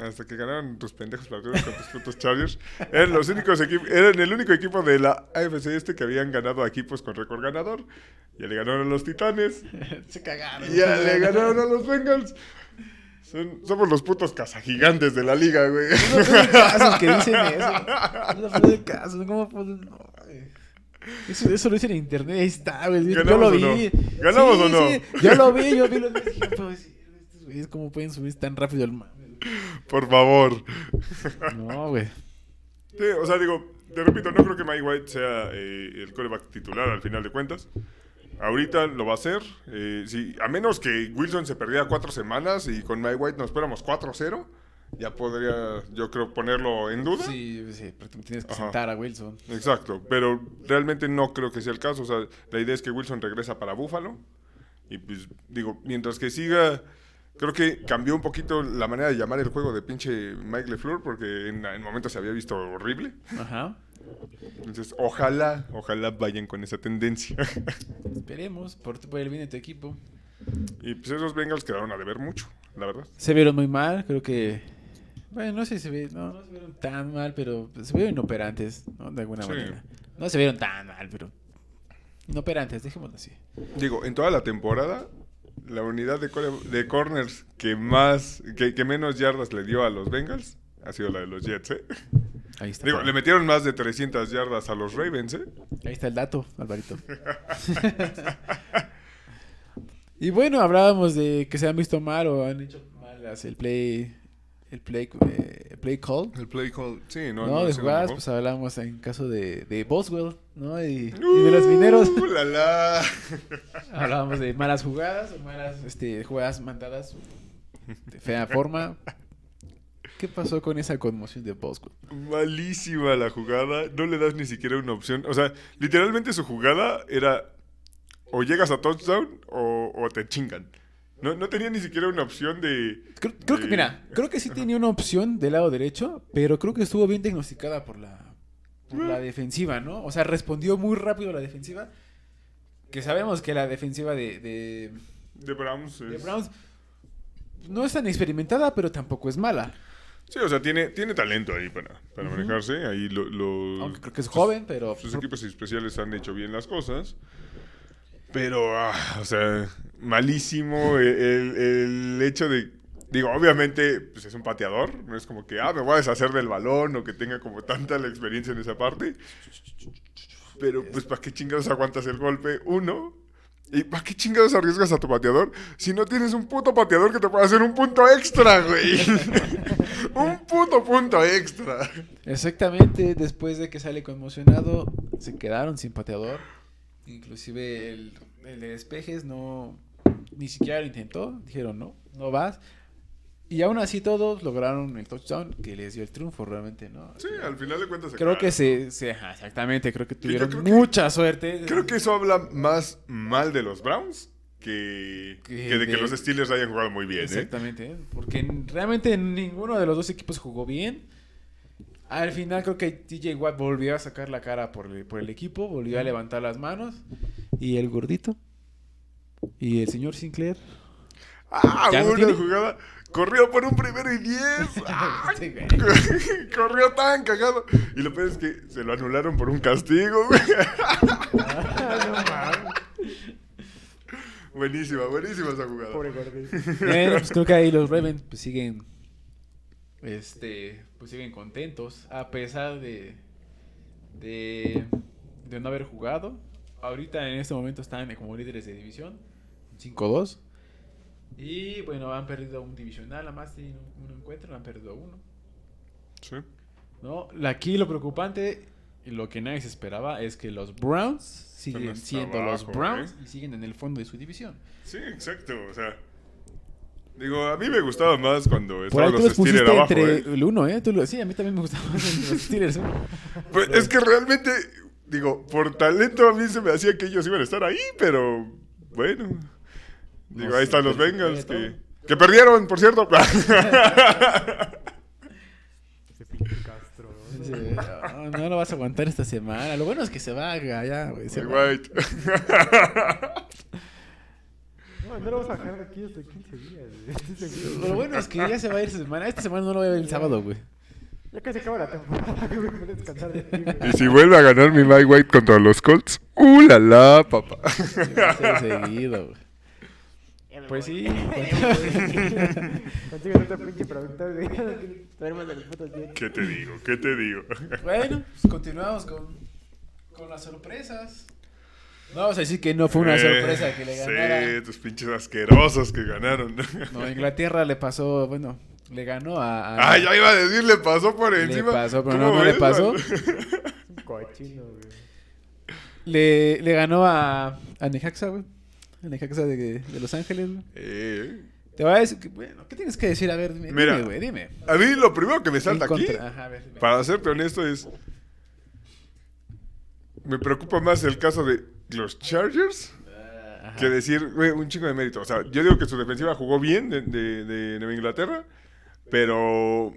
hasta que ganaron tus pendejos partidos con tus putos Chargers, eran los únicos equipos, eran el único equipo de la AFC este que habían ganado a equipos con récord ganador. Ya le ganaron a los Titanes, Se cagaron. Ya le ganaron a los Bengals. Son- somos los putos cazagigantes de la liga, güey. No tengo casos que dicen eso. No tengo casos. ¿Cómo? No. Eso, eso lo dice en internet. Ahí está, güey. Yo ¿Ganamos lo o no? vi. ¿Ganamos Sí, o no? sí, Yo lo vi, yo vi los dije, "Puedo decir, estos güeyes, ¿cómo pueden subir tan rápido el mame? Por favor. No, güey. Sí, o sea, digo, te repito, no creo que Mike White sea eh, el coreback titular al final de cuentas. Ahorita lo va a hacer. eh, sí, a menos que Wilson se perdiera cuatro semanas y con Mike White nos esperamos 4-0, ya podría, yo creo, ponerlo en duda. Sí, sí, pero tú tienes que Ajá. sentar a Wilson. Exacto, pero realmente no creo que sea el caso. O sea, la idea es que Wilson regresa para Buffalo. Y pues, digo, mientras que siga, creo que cambió un poquito la manera de llamar el juego de pinche Mike LeFleur, porque en, en momentos se había visto horrible. Ajá. Entonces, ojalá, ojalá vayan con esa tendencia. Esperemos, por, por el bien de tu equipo. y pues esos Bengals quedaron a deber mucho, la verdad. Se vieron muy mal, creo que. Bueno, no sé si se, ve- no, no se vieron tan mal, pero se vieron inoperantes, ¿no? De alguna Sí. manera. No se vieron tan mal, pero. Inoperantes, dejémoslo así. Digo, en toda la temporada, la unidad de, core- de corners que más, que, que menos yardas le dio a los Bengals ha sido la de los Jets, ¿eh? Ahí está. Digo, le metieron más de 300 yardas a los Ravens, ¿eh? Ahí está el dato, Alvarito. y bueno, hablábamos de que se han visto mal o han hecho mal el play. El play, eh, play call. El play call, sí, no, No, de jugadas, pues hablamos en caso de, de Boswell, ¿no? Y, y de los mineros. ¡Uh, la, la! Hablábamos de malas jugadas o malas este, jugadas mandadas de fea forma. ¿Qué pasó con esa conmoción de Boswell? Malísima la jugada, no le das ni siquiera una opción. O sea, literalmente su jugada era o llegas a touchdown o, o te chingan. No, no tenía ni siquiera una opción de... Creo, creo que, de- mira, creo que sí tenía una opción del lado derecho, pero creo que estuvo bien diagnosticada por la, por la defensiva, ¿no? O sea, respondió muy rápido la defensiva. Que sabemos que la defensiva de, de, De Browns. de es- Browns no es tan experimentada, pero tampoco es mala. Sí, o sea, tiene, tiene talento ahí para, para manejarse. Ahí lo, lo- Aunque creo que es joven, pero... sus equipos especiales han hecho bien las cosas. Pero, ah, o sea, malísimo el, el- el hecho de... Digo, obviamente, pues es un pateador. No es como que, ah, me voy a deshacer del balón o que tenga como tanta la experiencia en esa parte. Pero, pues, ¿para qué chingados aguantas el golpe? Uno. ¿Y para qué chingados arriesgas a tu pateador si no tienes un puto pateador que te pueda hacer un punto extra, güey? un puto punto extra. Exactamente, después de que sale conmocionado, se quedaron sin pateador. Inclusive el, el de despejes no, ni siquiera lo intentó. Dijeron, no, no vas. Y aún así todos lograron el touchdown que les dio el triunfo realmente, ¿no? Sí, al final de cuentas. Creo que se, se ajá, exactamente, creo que tuvieron mucha suerte. Creo que eso habla más mal de los Browns que, que, de, que los Steelers hayan jugado muy bien. ¿eh? Exactamente, ¿eh? porque realmente ninguno de los dos equipos jugó bien. Al final creo que TJ Watt volvió a sacar la cara por el, por el equipo, volvió a levantar las manos. Y el gordito. Y el señor Sinclair. Ah, una jugada. Corrió por un primero y diez. Corrió tan cagado. Y lo peor es que se lo anularon por un castigo, güey. buenísima, buenísima esa jugada. Pobre Bueno, pues creo que ahí los Ravens pues, siguen. Este. Pues siguen contentos. A pesar de. De. De no haber jugado. Ahorita en este momento están como líderes de división. 5-2. Y bueno, han perdido un divisional, a más de un encuentro, han perdido uno. Sí. ¿No? Aquí lo preocupante y lo que nadie se esperaba es que los Browns siguen siendo los Browns ¿eh? y siguen en el fondo de su división. Sí, exacto. O sea, digo, a mí me gustaba más cuando estaban los Steelers abajo. entre ¿eh? el uno, ¿eh? sí, a mí también me gustaba más los Steelers. Pues es que realmente, digo, por talento a mí se me hacía que ellos iban a estar ahí, pero bueno. Digo, ahí están los Bengals que, que, perdieron, por cierto. No, lo vas a aguantar esta semana. Lo bueno es que se va allá, güey. Se White. No, no lo vas a dejar aquí hasta 15 días. Lo bueno es que ya se va a ir esta semana. Esta semana no lo voy a ver el sábado, güey. Ya casi acaba la temporada, descansar de ti, Y si vuelve a ganar mi Mike White contra los Colts, ¡uh, la la, papá! seguido, güey. Pues sí. ¿Qué te digo? ¿Qué te digo? Bueno, pues continuamos con, con las sorpresas. No vamos a decir que no fue una eh, sorpresa que le ganara. Sí, tus pinches asquerosos que ganaron. No, Inglaterra le pasó, bueno, le ganó a. ah, ya iba a decir, le pasó por encima. Le pasó, pero no, no le pasó. Cochino, güey. Le, le ganó a, a Nejaxa, güey en la casa de, de Los Ángeles. Eh. Te voy a decir, bueno, ¿qué tienes que decir? A ver, dime, Mira, dime, dime. A mí lo primero que me salta aquí, para serte honesto, es... Me preocupa más el caso de los Chargers ah, que decir, güey, un chico de mérito. O sea, yo digo que su defensiva jugó bien de, de, de Nueva Inglaterra, pero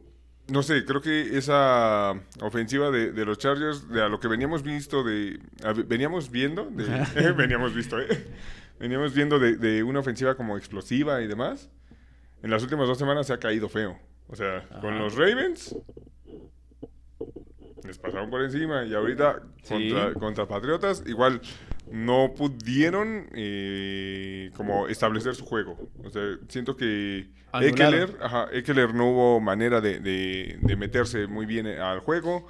no sé, creo que esa ofensiva de, de, los Chargers, de a lo que veníamos visto de, veníamos viendo, de, veníamos visto, ¿eh? Veníamos viendo de, una ofensiva como explosiva y demás, en las últimas dos semanas se ha caído feo. O sea, con los Ravens les pasaron por encima y ahorita contra, Patriotas igual no pudieron eh, como establecer su juego. O sea, siento que Eckler, ajá, Eckler no hubo manera de, de, meterse muy bien al juego.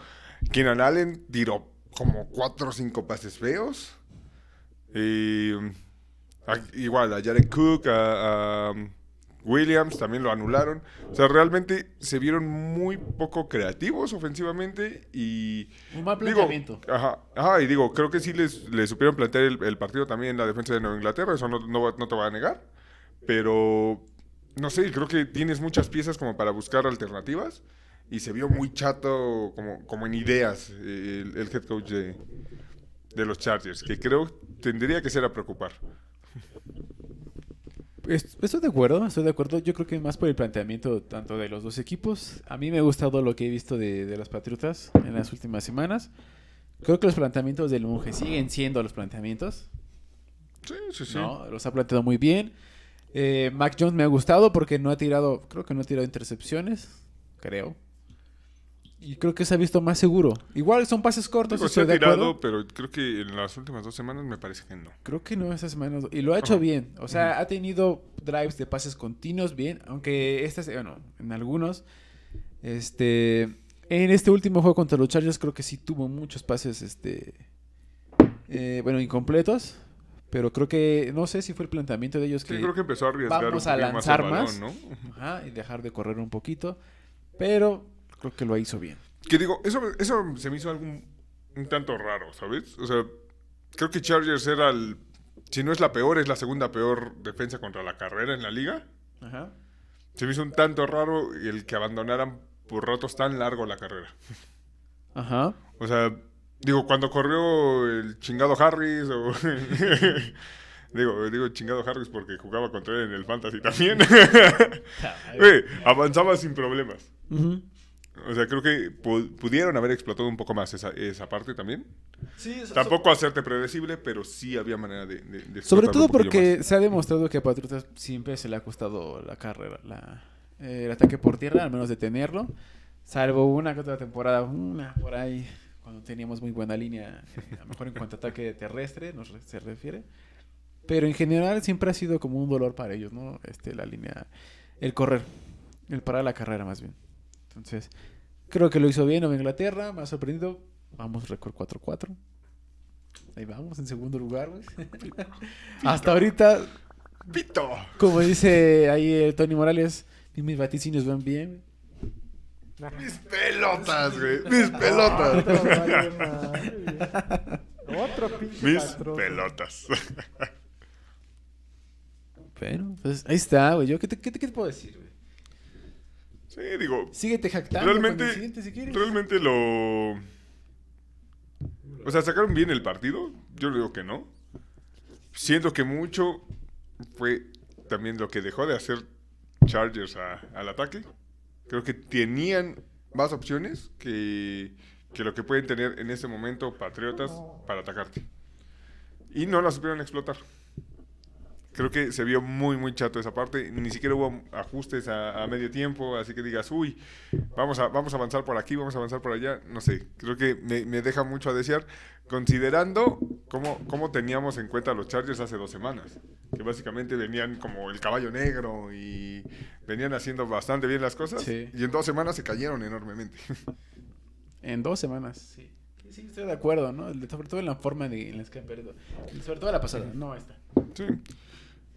Keenan Allen tiró como cuatro o cinco pases feos. Igual, a Jared Cook, a, Williams también lo anularon. O sea, realmente se vieron muy poco creativos ofensivamente y... Un mal planteamiento. ajá, ajá, y digo, creo que sí les, les supieron plantear el, partido también en la defensa de Nueva Inglaterra, eso no, no, no te va a negar. Pero, no sé, creo que tienes muchas piezas como para buscar alternativas y se vio muy chato como, como en ideas el, el head coach de, de los Chargers, que creo tendría que ser a preocupar. Estoy de acuerdo, estoy de acuerdo. Yo creo que más por el planteamiento tanto de los dos equipos. A mí me ha gustado lo que he visto de, los Patriotas en las últimas semanas. Creo que los planteamientos del monje siguen siendo los planteamientos. Sí, sí, sí. Los ha planteado muy bien. Eh, Mac Jones me ha gustado porque no ha tirado, creo que no ha tirado intercepciones, creo. Y creo que se ha visto más seguro. Igual son pases cortos. se ha tirado, pero creo que en las últimas dos semanas me parece que no. Creo que no esas semanas. Y lo ha hecho bien. O sea, ha tenido drives de pases continuos bien. Aunque estas, bueno, en algunos. Este. En este último juego contra los Chargers creo que sí tuvo muchos pases, este. Eh, bueno, incompletos. Pero creo que, no sé si fue el planteamiento de ellos Sí, que creo que empezó a arriesgar vamos un a lanzar balón, más. ¿no? ajá, y dejar de correr un poquito. Pero creo que lo hizo bien. Que digo, eso, eso se me hizo algo un, un tanto raro, ¿sabes? O sea, creo que Chargers era el... Si no es la peor, es la segunda peor defensa contra la carrera en la liga. Ajá. Se me hizo un tanto raro el que abandonaran por ratos tan largo la carrera. Ajá. O sea, digo, cuando corrió el chingado Harris o... digo, digo chingado Harris porque jugaba contra él en el Fantasy también. Avanzaba sin problemas. Ujú. O sea, creo que pu- pudieron haber explotado un poco más esa, esa parte también. Sí, so- Tampoco hacerte predecible, pero sí había manera de, de- de Sobre todo porque más. se ha demostrado que a Patriotas siempre se le ha costado la carrera, la, eh, el ataque por tierra, al menos detenerlo. Salvo una que otra temporada, una por ahí, cuando teníamos muy buena línea, eh, a lo mejor en cuanto a ataque terrestre nos re- se refiere. Pero en general siempre ha sido como un dolor para ellos, ¿no? Este, la línea, el correr, el parar la carrera más bien. Entonces, creo que lo hizo bien Nueva Inglaterra, me ha sorprendido. Vamos, récord 4-4. Ahí vamos, en segundo lugar, güey. Hasta ahorita, ¡Pito! como dice ahí el Tony Morales, ni mis vaticinios van bien. güey. ¡Mis pelotas, güey! ¡Mis pelotas! Otro, pinche ¡Mis pelotas! Pero, pues ahí está, güey. Yo, ¿qué te, qué te- qué te puedo decir, güey? Sí, digo, Síguete jactando realmente, si quieres. realmente lo... O sea, ¿sacaron bien el partido? Yo digo que no. Siento que mucho fue también lo que dejó de hacer Chargers a- al ataque. Creo que tenían más opciones que, que lo que pueden tener en este momento Patriotas para atacarte. Y no la supieron explotar. Creo que se vio muy, muy chato esa parte. Ni siquiera hubo ajustes a, a medio tiempo, así que digas, uy, vamos a, vamos a avanzar por aquí, vamos a avanzar por allá. No sé, creo que me, me deja mucho a desear, considerando cómo, cómo teníamos en cuenta a los Chargers hace dos semanas. Que básicamente venían como el caballo negro y venían haciendo bastante bien las cosas. Sí. Y en dos semanas se cayeron enormemente. En dos semanas, sí. Sí, sí, estoy de acuerdo, ¿no? Sobre todo en la forma de, en la que han perdido. Sobre todo la pasada, no esta. Sí.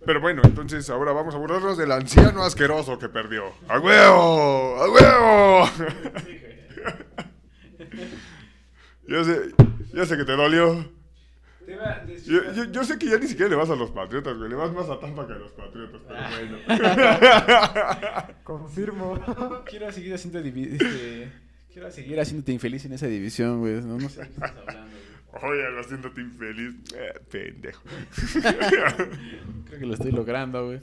Pero bueno, entonces ahora vamos a burlarnos del anciano asqueroso que perdió. ¡A huevo! ¡A huevo! yo, sé, yo sé que te dolió. Yo, yo- yo sé que ya ni siquiera le vas a los Patriotas, güey. Le vas más a Tampa que a los Patriotas, pero bueno. Confirmo. Quiero seguir haciendo este, quiero seguir haciéndote infeliz en esa división, güey. No, no sé de qué estás hablando, güey. Oye, lo siento infeliz. Eh, pendejo. Creo que lo estoy logrando, güey.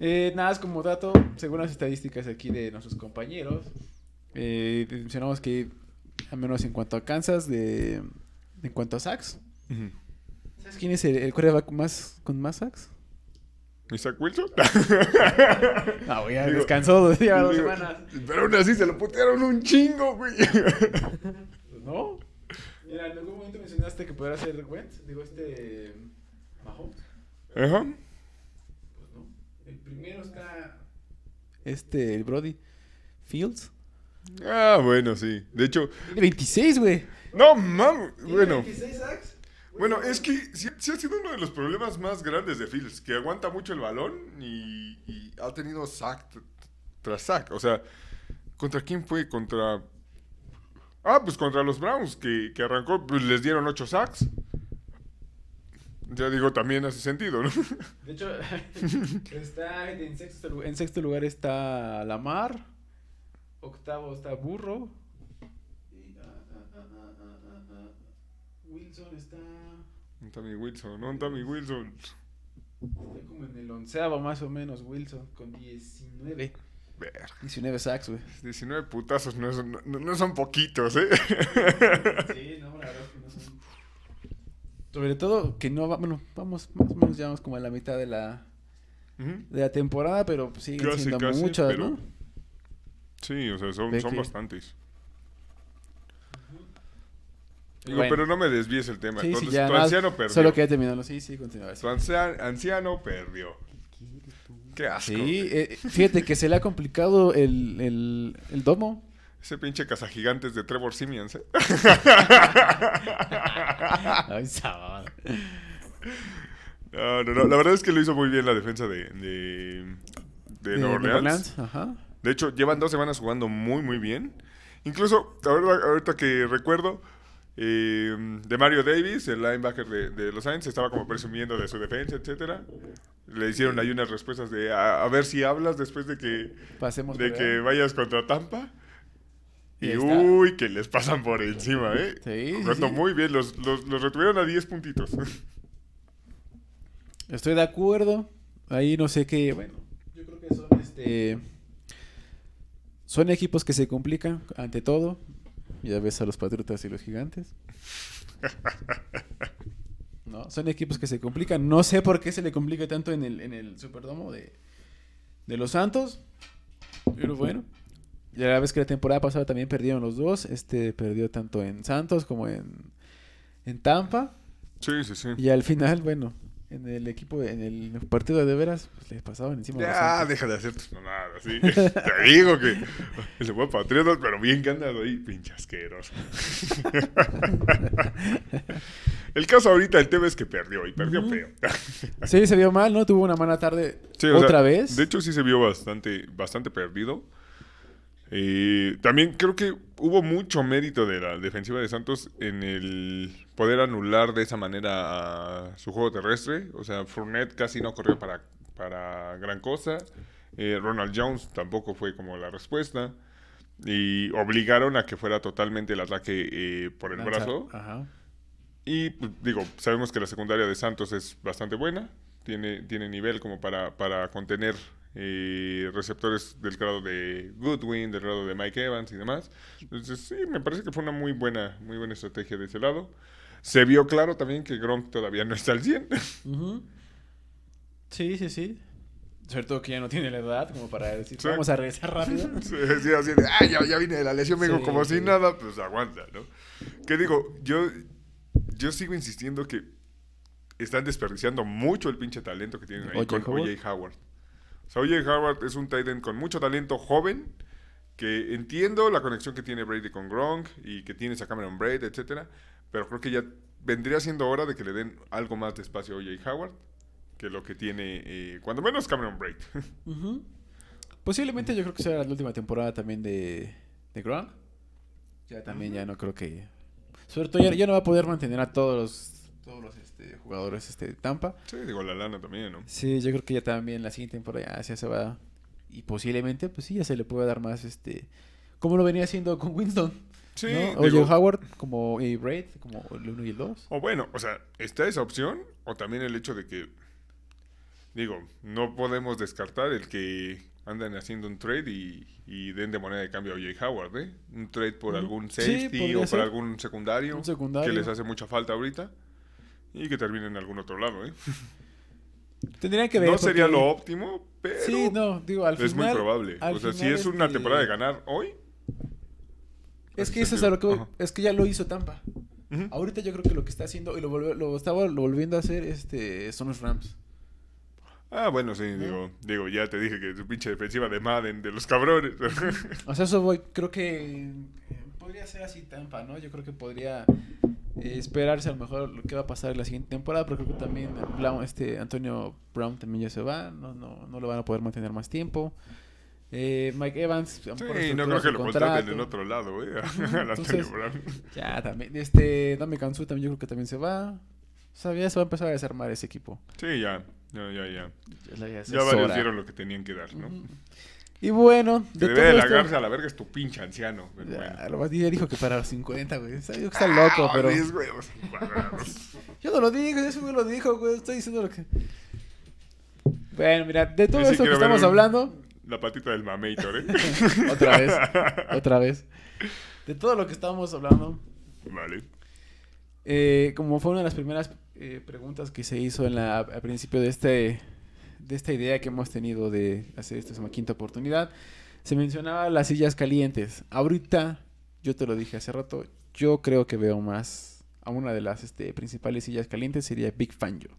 Eh, nada, es como dato, según las estadísticas aquí de nuestros compañeros, eh, mencionamos que, al menos en cuanto a Kansas, de, en cuanto a sacks, ¿sabes quién es el, el quarterback más, con más sacks? ¿Isaac Wilson? No, güey, ya Digo- descansó lleva dos Digo, semanas. Pero aún así se lo putearon un chingo, güey. No. Mira, en algún momento mencionaste que podría ser Wentz, digo, este... Mahomes. Ajá. Pues no. El primero está... Este, el Brody Fields. Ah, bueno, sí. De hecho, Tiene 26, güey. no mames. Bueno, 26 sacks. bueno, es que sí, sí ha sido uno de los problemas más grandes de Fields, que aguanta mucho el balón y, y ha tenido sack tras sack. O sea, ¿contra quién fue? Contra... Ah, pues contra los Browns, que, que arrancó, pues les dieron ocho sacks. Ya digo, también hace sentido, ¿no? De hecho, está en sexto, en sexto lugar está Lamar. Octavo está Burro. Y, ah, ah, ah. Wilson está, Un Tommy Wilson, ¿no? Un Tommy Wilson. está como en el onceavo más o menos Wilson con 19. Ver, 19 sacks, güey. 19 putazos no son, no- no son poquitos, ¿eh? Sí, no, la verdad es que no son. Sobre todo que no va, bueno, vamos más o menos ya vamos como a la mitad de la, de la temporada, pero pues siguen Casi, siendo casi, muchas, pero- ¿no? Sí, o sea, son, son que- bastantes. Digo, Bueno. pero no me desvíes el tema. Sí, sí, Entonces, ya. tu nada, anciano perdió. Solo quería terminarlo. Sí, sí, continúa. Tu ancia- anciano perdió. Qué asco. Sí, eh, fíjate que se le ha complicado el, el, el domo. Ese pinche cazagigantes de Trevor Simeons, ¿eh? Ay, sábado. No, no, no. La verdad es que lo hizo muy bien la defensa de, de, de De Nueva Orleans. Orleans, Ajá. De hecho, llevan dos semanas jugando muy, muy bien. Incluso, ahorita, ahorita que recuerdo, eh, de Mario Davis, el linebacker de, de los Saints, estaba como presumiendo de su defensa, etcétera. Le hicieron ahí unas respuestas de a, a ver si hablas después de que, Pasemos de que vayas contra Tampa. Y uy, que les pasan por encima, ¿eh? Sí, sí, Jugando sí. muy bien, los, los, los retuvieron a 10 puntitos. Estoy de acuerdo. Ahí no sé qué. Bueno, yo creo que son este. Son equipos que se complican ante todo. Ya ves a los Patriotas y los Gigantes. No, son equipos que se complican. No sé por qué se le complica tanto en el, en el Superdomo de, de los Santos. Pero bueno. Ya la vez que la temporada pasada también perdieron los dos. Este perdió tanto en Santos como en, en Tampa. Sí, sí, sí. Y al final, bueno, en el equipo, en el partido de veras, pues les pasaban encima. a Ya, deja de hacer tus mamadas, sí. Te digo que se fue Patriotas, pero bien que andas ahí, pinche asqueroso. El caso ahorita, el tema es que perdió, y perdió feo. Sí, se vio mal, ¿no? Tuvo una mala tarde Sí, o sea, otra vez. De hecho, sí se vio bastante, bastante perdido. Eh, también creo que hubo mucho mérito de la defensiva de Santos en el poder anular de esa manera a su juego terrestre. O sea, Fournette casi no corrió para, para gran cosa. Eh, Ronald Jones tampoco fue como la respuesta. Y obligaron a que fuera totalmente el ataque eh, por el brazo. Ajá. Y pues, digo, sabemos que la secundaria de Santos es bastante buena. Tiene, tiene nivel como para, para contener eh, receptores del grado de Goodwin, del grado de Mike Evans y demás. Entonces, sí, me parece que fue una muy buena, muy buena estrategia de ese lado. Se vio claro también que Gronk todavía no está al 100. Ujú. Sí, sí, sí. Sobre todo que ya no tiene la edad como para decir, Sí. vamos a regresar rápido. Sí, sí, así de, "Ay, ya, ya vine de la lesión, me digo, Sí, como si nada, pues aguanta, ¿no? Que digo, yo, yo sigo insistiendo que están desperdiciando mucho el pinche talento que tienen ahí con Howard. O.J. Howard. O.J. Howard es un tight end con mucho talento joven, que entiendo la conexión que tiene Brady con Gronk y que tienes a Cameron Braid, etcétera, pero creo que ya vendría siendo hora de que le den algo más de espacio a O.J. Howard que lo que tiene, eh, cuando menos Cameron Braid. Posiblemente yo creo que será la última temporada también de, de Gronk. Ya también ya no creo que... Sobre todo ya, ya no va a poder mantener a todos los, todos los este, jugadores este, de Tampa. sí, digo, la lana también, ¿no? Sí, yo creo que ya también la siguiente temporada ya se va. Y posiblemente, pues sí, ya se le puede dar más, este. Como lo venía haciendo con Winston. Sí, ¿no? digo- O Joe Howard, como. Braid, como el 1 y el 2. O bueno, o sea, está esa opción, o también el hecho de que, digo, no podemos descartar el que andan haciendo un trade y, y den de moneda de cambio a J. Howard, ¿eh? Un trade por algún safety o por ser. algún secundario, Un secundario. que les hace mucha falta ahorita y que termine en algún otro lado, ¿eh? Tendrían que ver. No sería lo óptimo, pero Sí, no, digo, al es final. muy probable. O sea, si es una temporada de ganar hoy, Es que eso es a lo que voy. Es que ya lo hizo Tampa. Ahorita yo creo que lo que está haciendo, y lo, volvió- lo estaba lo volviendo a hacer, este, son los Rams. ah, bueno, sí, digo, digo, ya te dije que su pinche defensiva de Madden, de los cabrones. O sea, eso voy, creo que podría ser así Tampa, ¿no? Yo creo que podría eh, esperarse a lo mejor lo que va a pasar en la siguiente temporada, pero creo que también este Antonio Brown también ya se va, no, no, no lo van a poder mantener más tiempo. Eh, Mike Evans, Sí, no creo que lo contraten en otro lado, ¿eh? Entonces- Brown. Ya, también, este, Dame Kansu también yo creo que también se va. O sea, ya se va a empezar a desarmar ese equipo. Sí, ya, ya, ya, ya. Ya, ya Ya varios dieron lo que tenían que dar, ¿no? Ujú. Y bueno, de debe todo de esto- lagarse a la verga es tu pinche anciano. pero Ya, bueno. lo más- ya dijo que para los 50, güey. Está, digo que está loco, Ah, pero. huevos cuadrados. Yo no lo digo, ese güey lo dijo, güey. Estoy diciendo lo que. Bueno, mira, de todo Yo sí esto que estamos un- hablando. La patita del mamator, ¿eh? otra vez. Otra vez. De todo lo que estábamos hablando. vale. eh, como fue una de las primeras eh, preguntas que se hizo en la, al principio de este de esta idea que hemos tenido de hacer esta una quinta oportunidad, se mencionaba las sillas calientes. Ahorita, yo te lo dije hace rato, yo creo que veo más a una de las este, principales sillas calientes sería Big Fangio.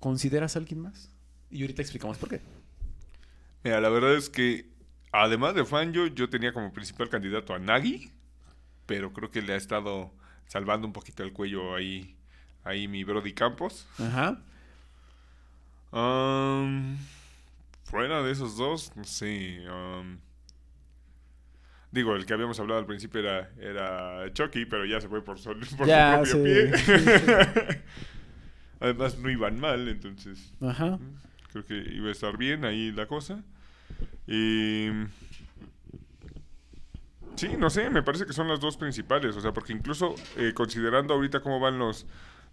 ¿Consideras a alguien más? Y ahorita explicamos por qué. Mira, la verdad es que, además de Fangio, yo tenía como principal candidato a Nagy, pero creo que le ha estado salvando un poquito el cuello ahí ahí mi Brody Campos. Ajá. Um, fuera de esos dos, no sé. um, digo, el que habíamos hablado al principio era, era Chucky, pero ya se fue por, sol- por Ya, su propio sí, pie. sí, sí. Además, no iban mal, entonces Ajá. creo que iba a estar bien ahí la cosa. Y. Sí, no sé, me parece que son las dos principales. O sea, porque incluso eh, considerando ahorita cómo van los,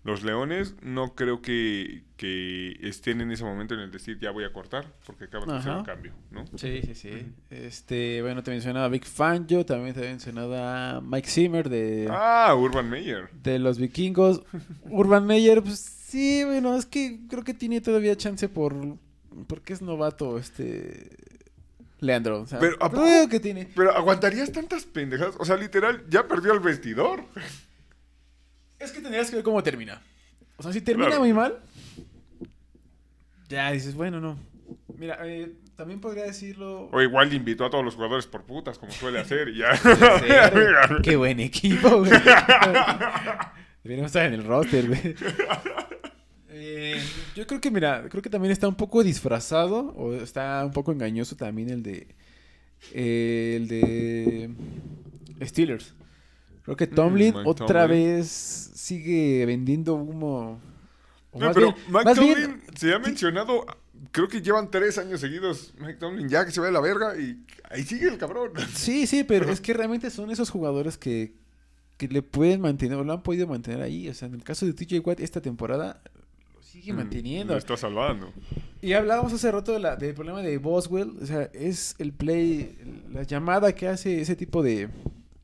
los leones, no creo que, que estén en ese momento en el decir ya voy a cortar, porque acaban de hacer un cambio, ¿no? Sí, sí, sí. Este, bueno, te mencionaba Big Fangio, también te mencionaba Mike Zimmer de, Ah, Urban Meyer. de los vikingos. Urban Meyer, pues sí, bueno, es que creo que tiene todavía chance por porque es novato este Leandro. O sea, Pero, ¿a creo poco? que tiene. Pero aguantarías tantas pendejadas. O sea, literal, ya perdió el vestidor. Es que tendrías que ver cómo termina. O sea, si termina Claro. muy mal, ya dices, bueno, no. Mira, eh, también podría decirlo. O igual invitó a todos los jugadores por putas, como suele hacer, y ya. Qué buen equipo, güey. Deberíamos estar en el roster, güey. Eh, yo creo que, mira, creo que también está un poco disfrazado o está un poco engañoso también el de eh, el de Steelers. Creo que Tomlin otra Tomlin. vez sigue vendiendo humo. O No, más pero bien- Mike más bien- Tomlin se ha mencionado, creo que llevan tres años seguidos. Mike Tomlin ya que se vaya a la verga y ahí sigue el cabrón. Sí, sí, pero es que realmente son esos jugadores que, que le pueden mantener o lo han podido mantener ahí. O sea, en el caso de TJ Watt esta temporada lo sigue manteniendo. Lo está salvando. Y hablábamos hace rato de la- del problema de Boswell. O sea, es el play, la llamada que hace ese tipo de,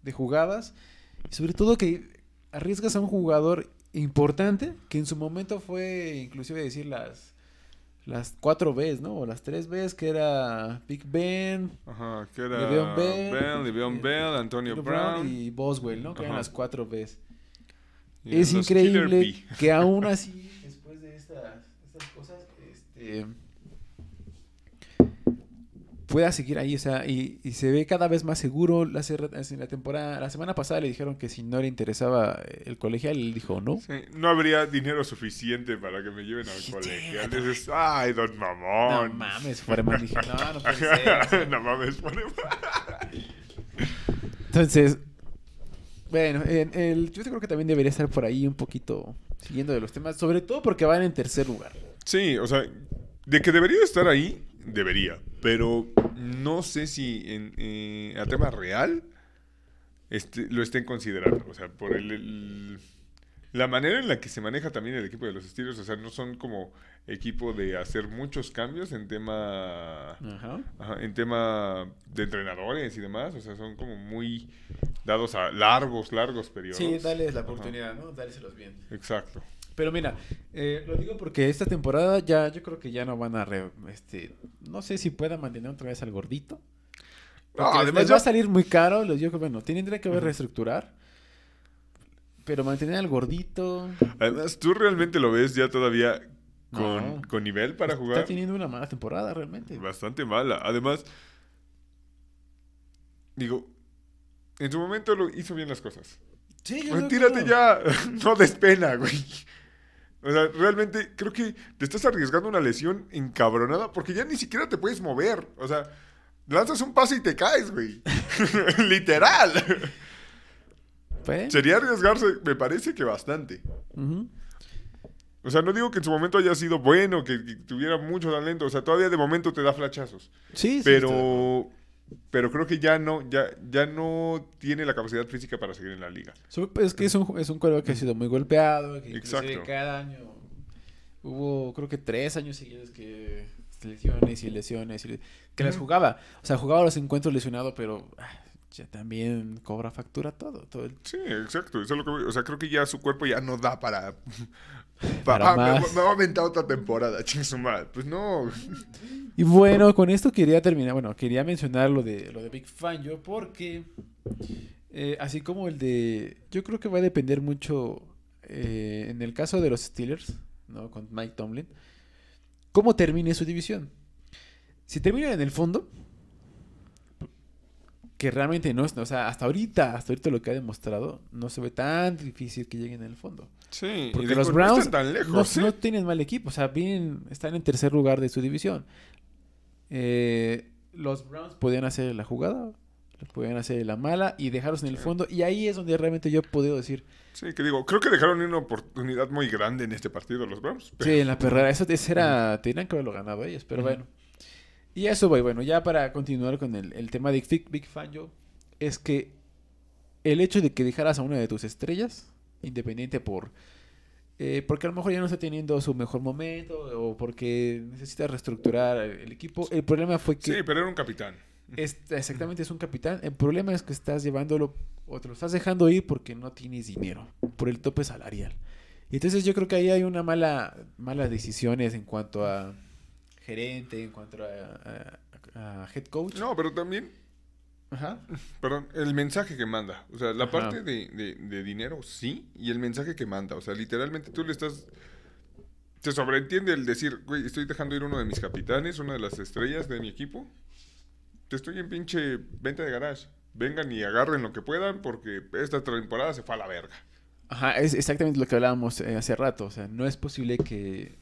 de jugadas. Y sobre todo que arriesgas a un jugador importante que en su momento fue, inclusive decir las, las cuatro Bs, ¿no? O las tres Bs, que era Big Ben, Ajá, que era Le'Veon Bell, Le'Veon eh, Bell, Antonio Brown Brown. y Boswell, ¿no? Que eran las cuatro Bs. y Es increíble que aún así, después de estas, estas cosas, este, pueda seguir ahí, o sea, y, y se ve cada vez más seguro. La, temporada, la semana pasada le dijeron que si no le interesaba el colegial, él dijo no. Sí, no habría dinero suficiente para que me lleven al Sí. Dices, ay, don No mamón. mames, Foreman. Dije, no, no o sea. no mames, Foreman. Entonces, bueno, en el, yo creo que también debería estar por ahí un poquito siguiendo de los temas, sobre todo porque van en tercer lugar. Sí, o sea, de que debería estar ahí, debería. Pero no sé si en, eh, a tema real este, lo estén considerando. O sea, por el, el- la manera en la que se maneja también el equipo de los Steelers. O sea, no son como equipo de hacer muchos cambios en tema... Ajá. Ajá, en tema de entrenadores y demás, o sea, son como muy dados a largos, largos periodos. Sí, dales la Ajá, oportunidad, ¿no? Dálselos bien. Exacto. Pero mira, eh, lo digo porque esta temporada ya, yo creo que ya no van a, re- este, no sé si puedan mantener otra vez al gordito. No, además les va a salir muy caro, los yo creo, bueno, tienen que ver reestructurar. Pero mantener al gordito Además, ¿tú realmente lo ves ya todavía con, No. con nivel para está jugar? teniendo una mala temporada realmente. Bastante mala. Además, digo, en su momento lo hizo bien las cosas. Sí, Pues tírate ya, no des pena, güey. O sea, realmente creo que te estás arriesgando una lesión encabronada porque ya ni siquiera te puedes mover. O sea, lanzas un pase y te caes, güey. Literal. Pues, Sería arriesgarse, me parece que bastante. O sea, no digo que en su momento haya sido bueno, que, que tuviera mucho talento. O sea, todavía de momento te da flachazos. Sí, sí, Pero, pero creo que ya no, ya, ya no tiene la capacidad física para seguir en la liga. Pues, Es que es un, es un que ha sido muy golpeado. Que Exacto. cada año hubo, creo que tres años seguidos que lesiones y lesiones. y le- que las jugaba. O sea, jugaba los encuentros lesionado, pero ah, ya también cobra factura todo. todo el- Sí, exacto. Eso es lo que O sea, creo que ya su cuerpo ya no da para. Ah, me-. Me, va a aventar otra temporada, ching su madre. Pues no. Y bueno, con esto quería terminar. Bueno, quería mencionar lo de, lo de Big Fangio porque, eh, así como el de. Yo creo que va a depender mucho eh, en el caso de los Steelers, ¿no? Con Mike Tomlin, cómo termine su división. Si termina en el fondo, que realmente no es, o sea, hasta ahorita, hasta ahorita lo que ha demostrado, no se ve tan difícil que lleguen en el fondo. Sí, Porque los no Browns están tan lejos, no, ¿sí? no tienen mal equipo, o sea, vienen, están en tercer lugar de su división. Eh, los Browns podían hacer la jugada, podían hacer la mala y dejarlos en el Sí. fondo. Y ahí es donde realmente yo he podido decir, Sí, que digo, creo que dejaron una oportunidad muy grande en este partido los Browns. pero- sí, en la perrera, eso era, tenían que haberlo ganado ellos, pero bueno. Y eso voy, bueno, ya para continuar con el, el tema de Big, Big Fangio, es que el hecho de que dejaras a una de tus estrellas, independiente por... eh, porque a lo mejor ya no está teniendo su mejor momento o porque necesita reestructurar el equipo. El problema fue que... Sí, pero era un capitán. Es- exactamente, es un capitán. El problema es que estás llevándolo o te lo estás dejando ir porque no tienes dinero, por el tope salarial. Y entonces yo creo que ahí hay una mala, malas decisiones en cuanto a gerente, en cuanto a, a- a head coach. No, pero también, Ajá. perdón, el mensaje que manda. O sea, la Ajá. parte de, de- de dinero, sí, y el mensaje que manda. O sea, literalmente tú le estás... Se sobreentiende el decir, güey, estoy dejando ir uno de mis capitanes, una de las estrellas de mi equipo. Te estoy en pinche venta de garage. Vengan y agarren lo que puedan porque esta temporada se fue a la verga. Ajá, es exactamente lo que hablábamos eh, hace rato. O sea, no es posible que,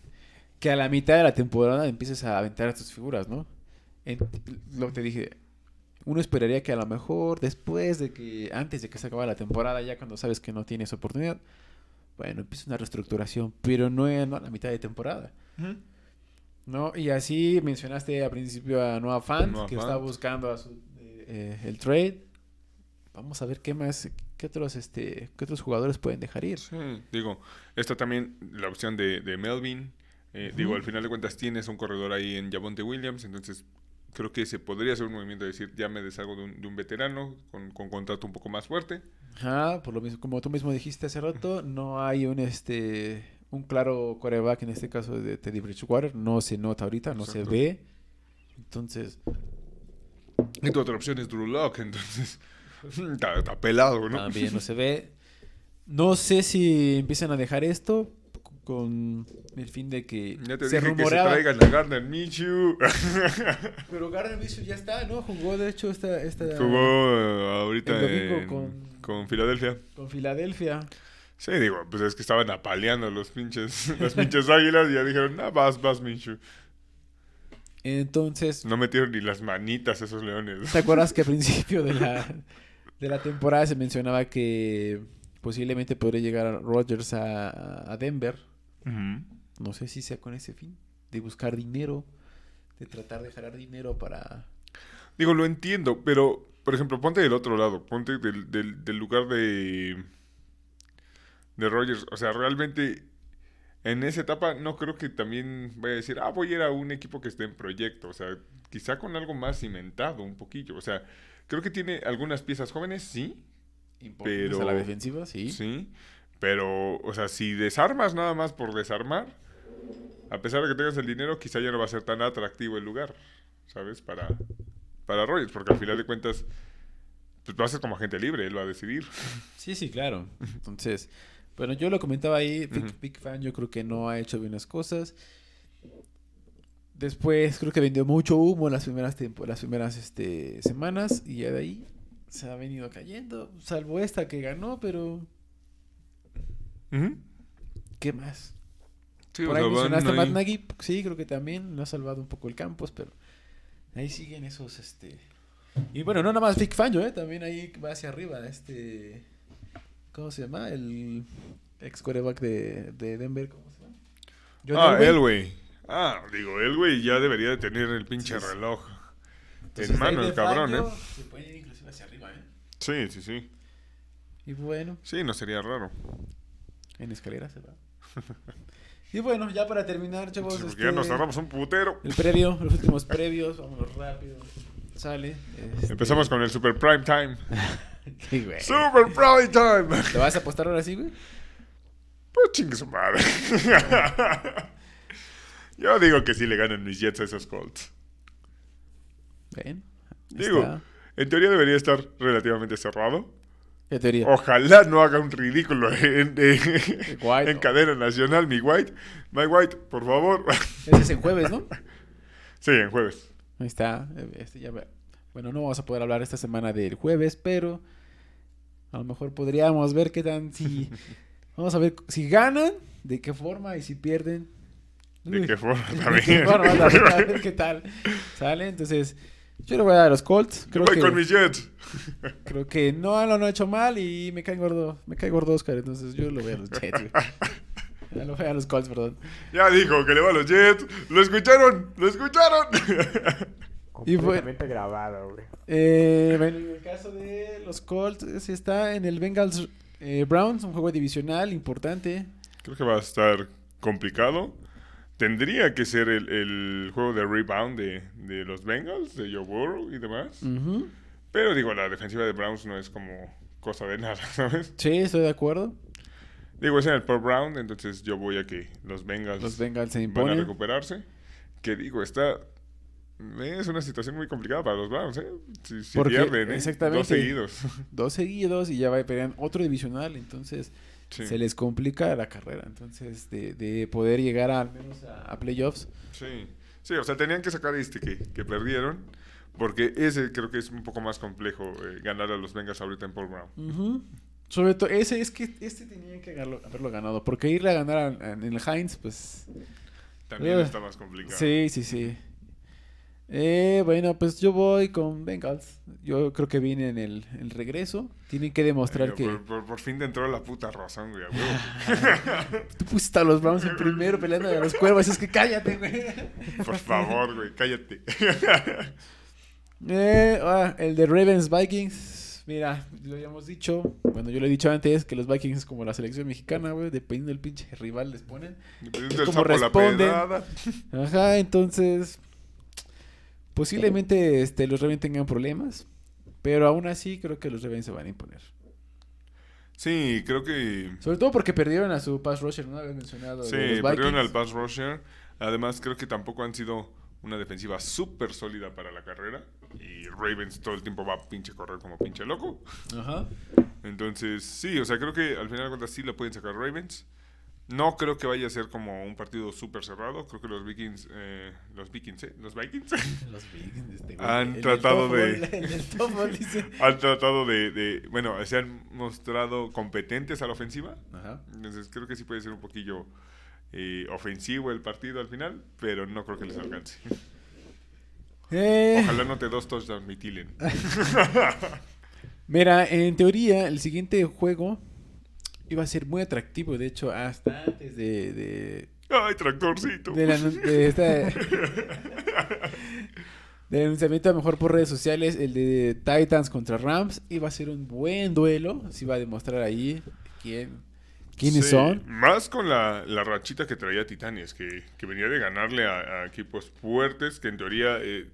que a la mitad de la temporada empieces a aventar a tus figuras, ¿no? En- lo que te dije, uno esperaría que a lo mejor después de que, antes de que se acabe la temporada, ya cuando sabes que no tienes oportunidad, bueno, empieza una reestructuración, pero no, en- no a la mitad de temporada. ¿No? Y así mencionaste al principio a Noah Fant, Noah que Fant. está buscando a su- eh, eh, el trade. Vamos a ver qué más, qué otros, este, qué otros jugadores pueden dejar ir. Sí, digo, está también la opción de, de Melvin. Eh, Ujú. Digo, al final de cuentas tienes un corredor ahí en Javonte Williams, entonces creo que se podría hacer un movimiento de decir, ya me deshago de un, de un veterano con, con contrato un poco más fuerte. Ajá, por lo mismo, como tú mismo dijiste hace rato, no hay un este un claro quarterback en este caso de Teddy Bridgewater, no se nota ahorita, no se Exacto. ve. Entonces, Y tu otra opción es Drew Lock, entonces está, está pelado, ¿no? también no se ve. No sé si empiezan a dejar esto con el fin de que Ya te se dije rumoreaba. que se traigan a Gardner Minshew. Pero Gardner Minshew ya está, ¿no? Jugó de hecho esta, esta Jugó eh, ahorita El domingo en- con- con Filadelfia. con Filadelfia. Sí, digo, pues es que estaban apaleando los pinches, las pinches águilas y ya dijeron, ah, vas, vas, Minshew. Entonces, No metieron ni las manitas esos leones. ¿Te acuerdas que al principio de la, de la temporada se mencionaba que posiblemente podría llegar Rodgers a, a Denver? No sé si sea con ese fin, de buscar dinero, de tratar de jalar dinero para... Digo, lo entiendo, pero, por ejemplo, ponte del otro lado, ponte del, del, del lugar de, de Rogers. O sea, realmente en esa etapa no creo que también vaya a decir, ah, voy a ir a un equipo que esté en proyecto. O sea, quizá con algo más cimentado un poquillo. O sea, creo que tiene algunas piezas jóvenes, sí, importantes Pero- a la defensiva, sí. sí, pero, o sea, si desarmas nada más por desarmar, a pesar de que tengas el dinero, quizá ya no va a ser tan atractivo el lugar, ¿sabes? Para, para Rogers, porque al final de cuentas, pues va a ser como agente libre, él va a decidir. Sí, sí, claro. Entonces, bueno, yo lo comentaba ahí, Big, Fan yo creo que no ha hecho bien las cosas. Después creo que vendió mucho humo las primeras las primeras este, semanas y ya de ahí se ha venido cayendo, salvo esta que ganó, pero ¿qué más? Sí, Por ahí sea, mencionaste a ahí- Matt Nagy, sí, creo que también lo ha salvado un poco el campus, pero ahí siguen esos, este... Y bueno, no nada más Big Fan, ¿eh? También ahí va hacia arriba, este... ¿Cómo se llama? El ex quarterback de, de Denver, ¿cómo se llama? John Ah, Elway. Elway. Ah, digo, Elway ya debería de tener el pinche Sí, sí. reloj Entonces, en mano, el cabrón, Fangio ¿eh? Se puede ir inclusive hacia arriba, ¿eh? Sí, sí, sí. Y bueno, Sí, no sería raro. En escalera se va. y bueno, ya para terminar, chavos, Sí, porque este, ya nos tardamos un putero. el previo, los últimos previos, vámonos rápido. Sale. este- Empezamos con el Super Prime Time. Sí, güey. Super Prime Time. ¿Te vas a apostar ahora sí, güey? Pues chingue su madre. Yo digo que sí le ganan mis Jets a esos Colts. Ven. Digo, está. en teoría debería estar relativamente cerrado. Teoría. Ojalá no haga un ridículo en, en- White. en cadena nacional, mi White. My White, por favor. Ese es en jueves, ¿no? sí, en jueves. Ahí está. Este ya. Bueno, no vamos a poder hablar esta semana del jueves, pero a lo mejor podríamos ver qué tan si vamos a ver si ganan, de qué forma y si pierden. ¿De qué forma de también? qué forma, a ver, a ver qué tal sale. Entonces, yo le voy a dar a los Colts. Creo Voy que, con mis Jets. creo que no lo han hecho mal y me cae gordo, me cae gordo Oscar, entonces yo le voy a los Jets. güey. Ya lo voy a los Colts, perdón. Ya dijo que le va a los Jets. ¿Lo escucharon? ¿Lo escucharon? Y fue- Completamente grabado, güey. Eh, bueno, en el caso de los Colts, sí está en el Bengals eh, Browns, un juego divisional importante. Creo que va a estar complicado. Tendría que ser el, el juego de rebound de, de los Bengals, de Joe Burrow y demás. Pero digo, la defensiva de Browns no es como cosa de nada, ¿sabes? Sí, estoy de acuerdo. Digo, es en el por round, entonces yo voy a que los Bengals, Los Bengals se van a recuperarse. Que digo, está... Es una situación muy complicada para los Browns, ¿eh? Si, si Porque- pierden, ¿eh? exactamente. Dos seguidos. Dos seguidos y ya va a pelear otro divisional, entonces Sí. se les complica la carrera. Entonces, de, de poder llegar a- al menos a, a playoffs. Sí, sí, o sea, tenían que sacar este que, que perdieron, porque ese creo que es un poco más complejo eh, ganar a los Bengals ahorita en Paul Brown. Sobre todo, ese es que este tenían que haberlo, haberlo ganado. Porque irle a ganar a- en el Heinz, pues. También Eh, está más complicado. Sí, sí, sí. Eh, bueno, pues yo voy con Bengals. Yo creo que viene en el, el regreso. Tienen que demostrar que. por, por- por fin te entró la puta razón, güey. huevo. Tú pusiste a los Browns en primero peleando a los cuervos. Es que cállate, güey. por favor, güey, cállate. Eh, ah, el de Ravens Vikings. Mira, lo habíamos dicho. Bueno, yo lo he dicho antes que los Vikings es como la selección mexicana, güey. Dependiendo del pinche rival les ponen. Dependiendo del ¿Cómo sapo, la responden? Ajá, entonces. Posiblemente este, los Ravens tengan problemas. Pero aún así creo que los Ravens se van a imponer. Sí, creo que... Sobre todo porque perdieron a su pass rusher, ¿no? Habías mencionado. Sí, los perdieron al pass rusher. Además, creo que tampoco han sido una defensiva súper sólida para la carrera. Y Ravens todo el tiempo va a pinche correr como pinche loco. Ajá. Entonces, sí, o sea, creo que al final de cuentas sí la pueden sacar Ravens. No creo que vaya a ser como un partido súper cerrado. Creo que los Vikings, eh, los Vikings, ¿eh? Los Vikings Los Vikings, este. Han tratado de- han tratado de, de- bueno, se han mostrado competentes a la ofensiva. Ajá. Entonces creo que sí puede ser un poquillo eh, ofensivo el partido al final, pero no creo que les alcance. Eh, Ojalá no te dos touchdowns, mi Thielen. Mira, en teoría, el siguiente juego iba a ser muy atractivo. De hecho, hasta antes de, de, Ay, tractorcito. del anun- de esta- del anunciamiento, a mejor por redes sociales, el de Titans contra Rams, iba a ser un buen duelo. Se iba a demostrar ahí quién, quiénes Sí, son. Más con la, la rachita que traía Titanes, que, que venía de ganarle a, a equipos fuertes que en teoría eh,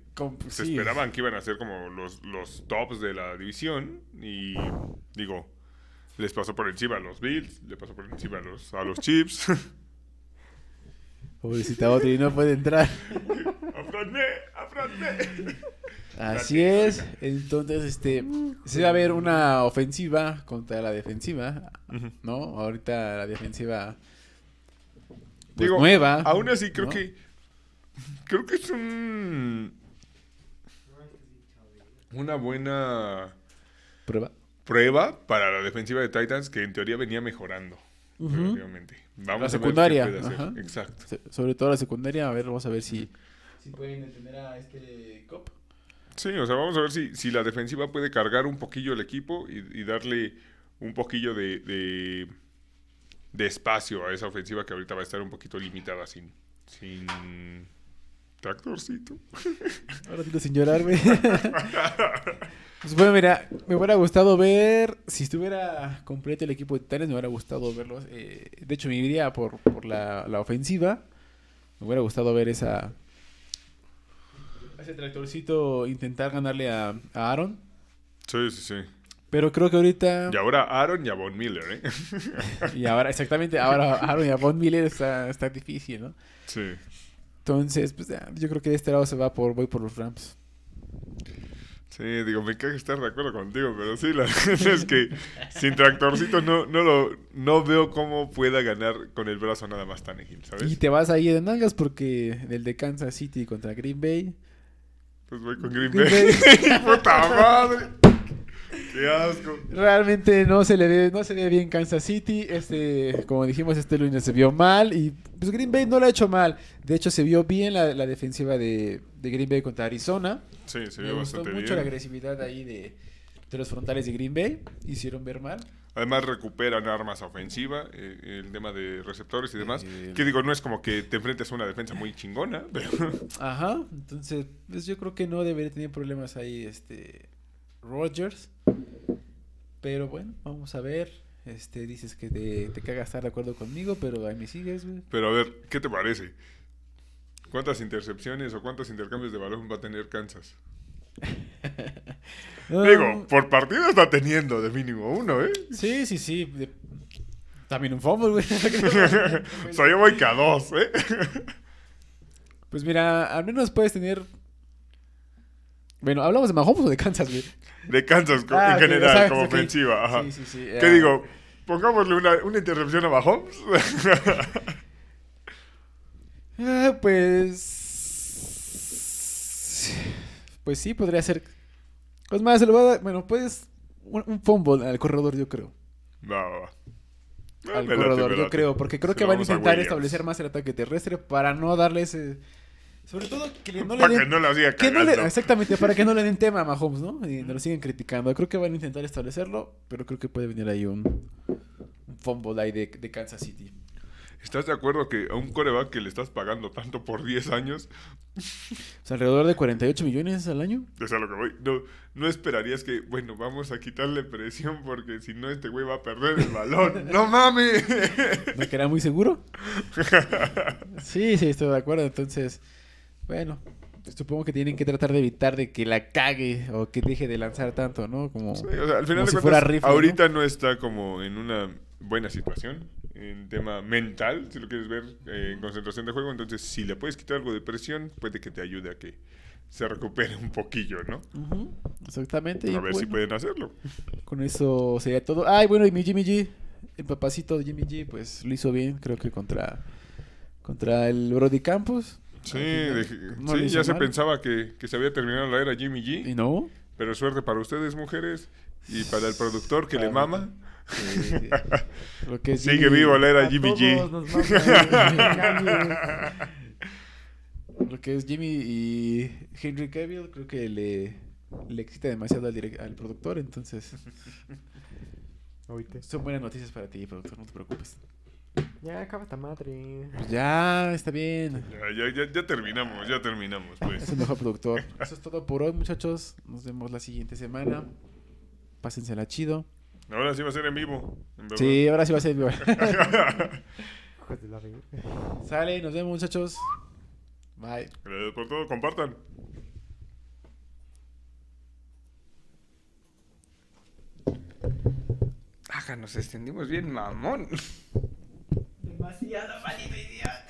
se sí. esperaban que iban a ser como los, los tops de la división. Y digo, les pasó por encima a los Bills, le pasó por encima a los, a los Chiefs. Pobrecita y no puede entrar. ¡Afronté! ¡Afronté! Así es. Entonces, este, se va a ver una ofensiva contra la defensiva. ¿no? Ahorita la defensiva pues, Digo, nueva. Aún así, creo ¿no? que. Creo que es un. Una buena Prueba. Prueba para la defensiva de Titans que en teoría venía mejorando. Ujú. relativamente. Vamos La a ver qué secundaria, puede hacer. Exacto. Sobre todo la secundaria, a ver, vamos a ver si... Si pueden detener a este cop. Sí, o sea, vamos a ver si, si la defensiva puede cargar un poquillo el equipo y, y darle un poquillo de, de, de espacio a esa ofensiva que ahorita va a estar un poquito limitada sin, sin tractorcito. Ahora dilo sin llorar, güey. pues bueno, mira, me hubiera gustado ver, si estuviera completo el equipo de Titanes, me hubiera gustado verlos. eh, de hecho, me iría por, por la, la ofensiva. Me hubiera gustado ver esa... Ese tractorcito intentar ganarle a, a Aaron. Sí, sí, sí. Pero creo que ahorita... Y ahora Aaron y a Von Miller, ¿eh? Y ahora, exactamente, ahora Aaron y a Von Miller está, está difícil, ¿no? Sí. Entonces, pues yo creo que de este lado se va por, voy por los Rams. Sí, digo, me caga estar de acuerdo contigo, pero sí, la verdad es que sin tractorcito no, no, lo, no veo cómo pueda ganar con el brazo nada más Tannehill, ¿sabes? Y te vas ahí de nalgas porque el de Kansas City contra Green Bay. Pues voy con Green, Green Bay. ¡Puta madre! ¡Qué asco! Realmente no se le ve, no se ve bien Kansas City. Este, como dijimos, este lunes se vio mal. Y pues Green Bay no lo ha hecho mal. De hecho, se vio bien la, la defensiva de, de Green Bay contra Arizona. Sí, se Me vio gustó bastante mucho la agresividad ahí de, de los frontales de Green Bay. Hicieron ver mal. Además recuperan armas ofensivas, eh, el tema de receptores y demás. Eh, Que digo, no es como que te enfrentes a una defensa muy chingona, pero Ajá. Entonces, pues yo creo que no debería tener problemas ahí, este, Rodgers. Pero bueno, vamos a ver. Este, dices que te, te caga estar de acuerdo conmigo, pero ahí me sigues, güey. Pero a ver, ¿qué te parece? ¿Cuántas intercepciones o cuántos intercambios de balón va a tener Kansas? Digo, por partido está teniendo de mínimo uno, ¿eh? Sí, sí, sí. de- También un fumble, güey. o sea, yo voy que a dos, ¿eh? pues mira, al menos puedes tener. Bueno, hablamos de Mahomes o de Kansas, güey. De Kansas Ah, en general, como ok. ofensiva. Ajá. Sí, sí, sí. ¿Qué ah, digo? Pongámosle una, una intercepción a Mahomes. ah, pues. Pues sí, podría ser. Pues más, se lo va a dar. Bueno, pues. Un, un fumble al corredor, yo creo. va, va, va. Ah, Al corredor, yo late. creo. Porque creo Se que van a intentar establecer más el ataque terrestre para no darle ese. Sobre todo que le- no le Para den- que no la siga Que no le- exactamente, para que no le den tema a Mahomes, ¿no? Y no lo siguen criticando. Creo que van a intentar establecerlo, pero creo que puede venir ahí un, un fumble ahí de, de Kansas City. ¿Estás de acuerdo que a un coreback que le estás pagando tanto por 10 años, O sea, alrededor de 48 millones al año. es a lo que voy, no, no esperarías que, bueno, vamos a quitarle presión porque si no este güey va a perder el balón? ¡No mames! ¿No que era muy seguro? Sí, sí, estoy de acuerdo. Entonces, bueno, supongo que tienen que tratar de evitar de que la cague o que deje de lanzar tanto, ¿no? Como, Sí, o sea, al final de si cuentas, fuera rifle, ahorita ¿no? está como en una buena situación en tema mental, si lo quieres ver, eh, en concentración de juego. Entonces, si le puedes quitar algo de presión, puede que te ayude a que se recupere un poquillo, ¿no? Exactamente. y A ver si pueden hacerlo. Con eso sería todo. Ay, bueno, y mi Jimmy G, el papacito de Jimmy G, pues lo hizo bien, creo que contra, contra el Brody Campos. Sí, de- no sí ya se mal. pensaba que, que se había terminado la era Jimmy Y G, no. pero suerte para ustedes, mujeres, y para el productor que le Para- mama. Sí. Lo que es Sigue Jimmy- vivo la era Jimmy G. mama, Kanye. Lo que es Jimmy y Henry Cavill, creo que le, le excita demasiado al, direct- al productor, entonces son buenas noticias para ti, productor, no te preocupes. Ya acaba esta madre. Pues ya, está bien. Ya, ya, ya, ya terminamos, ya terminamos, Es pues. el mejor productor. Eso es todo por hoy, muchachos. Nos vemos la siguiente semana. Pásensela chido. Ahora sí va a ser en vivo. en. Sí, ahora sí va a ser. La verga. Sale, nos vemos, muchachos. Bye. Gracias por todo, compartan. Ajá, nos extendimos bien, mamón demasiado, maldito idiota.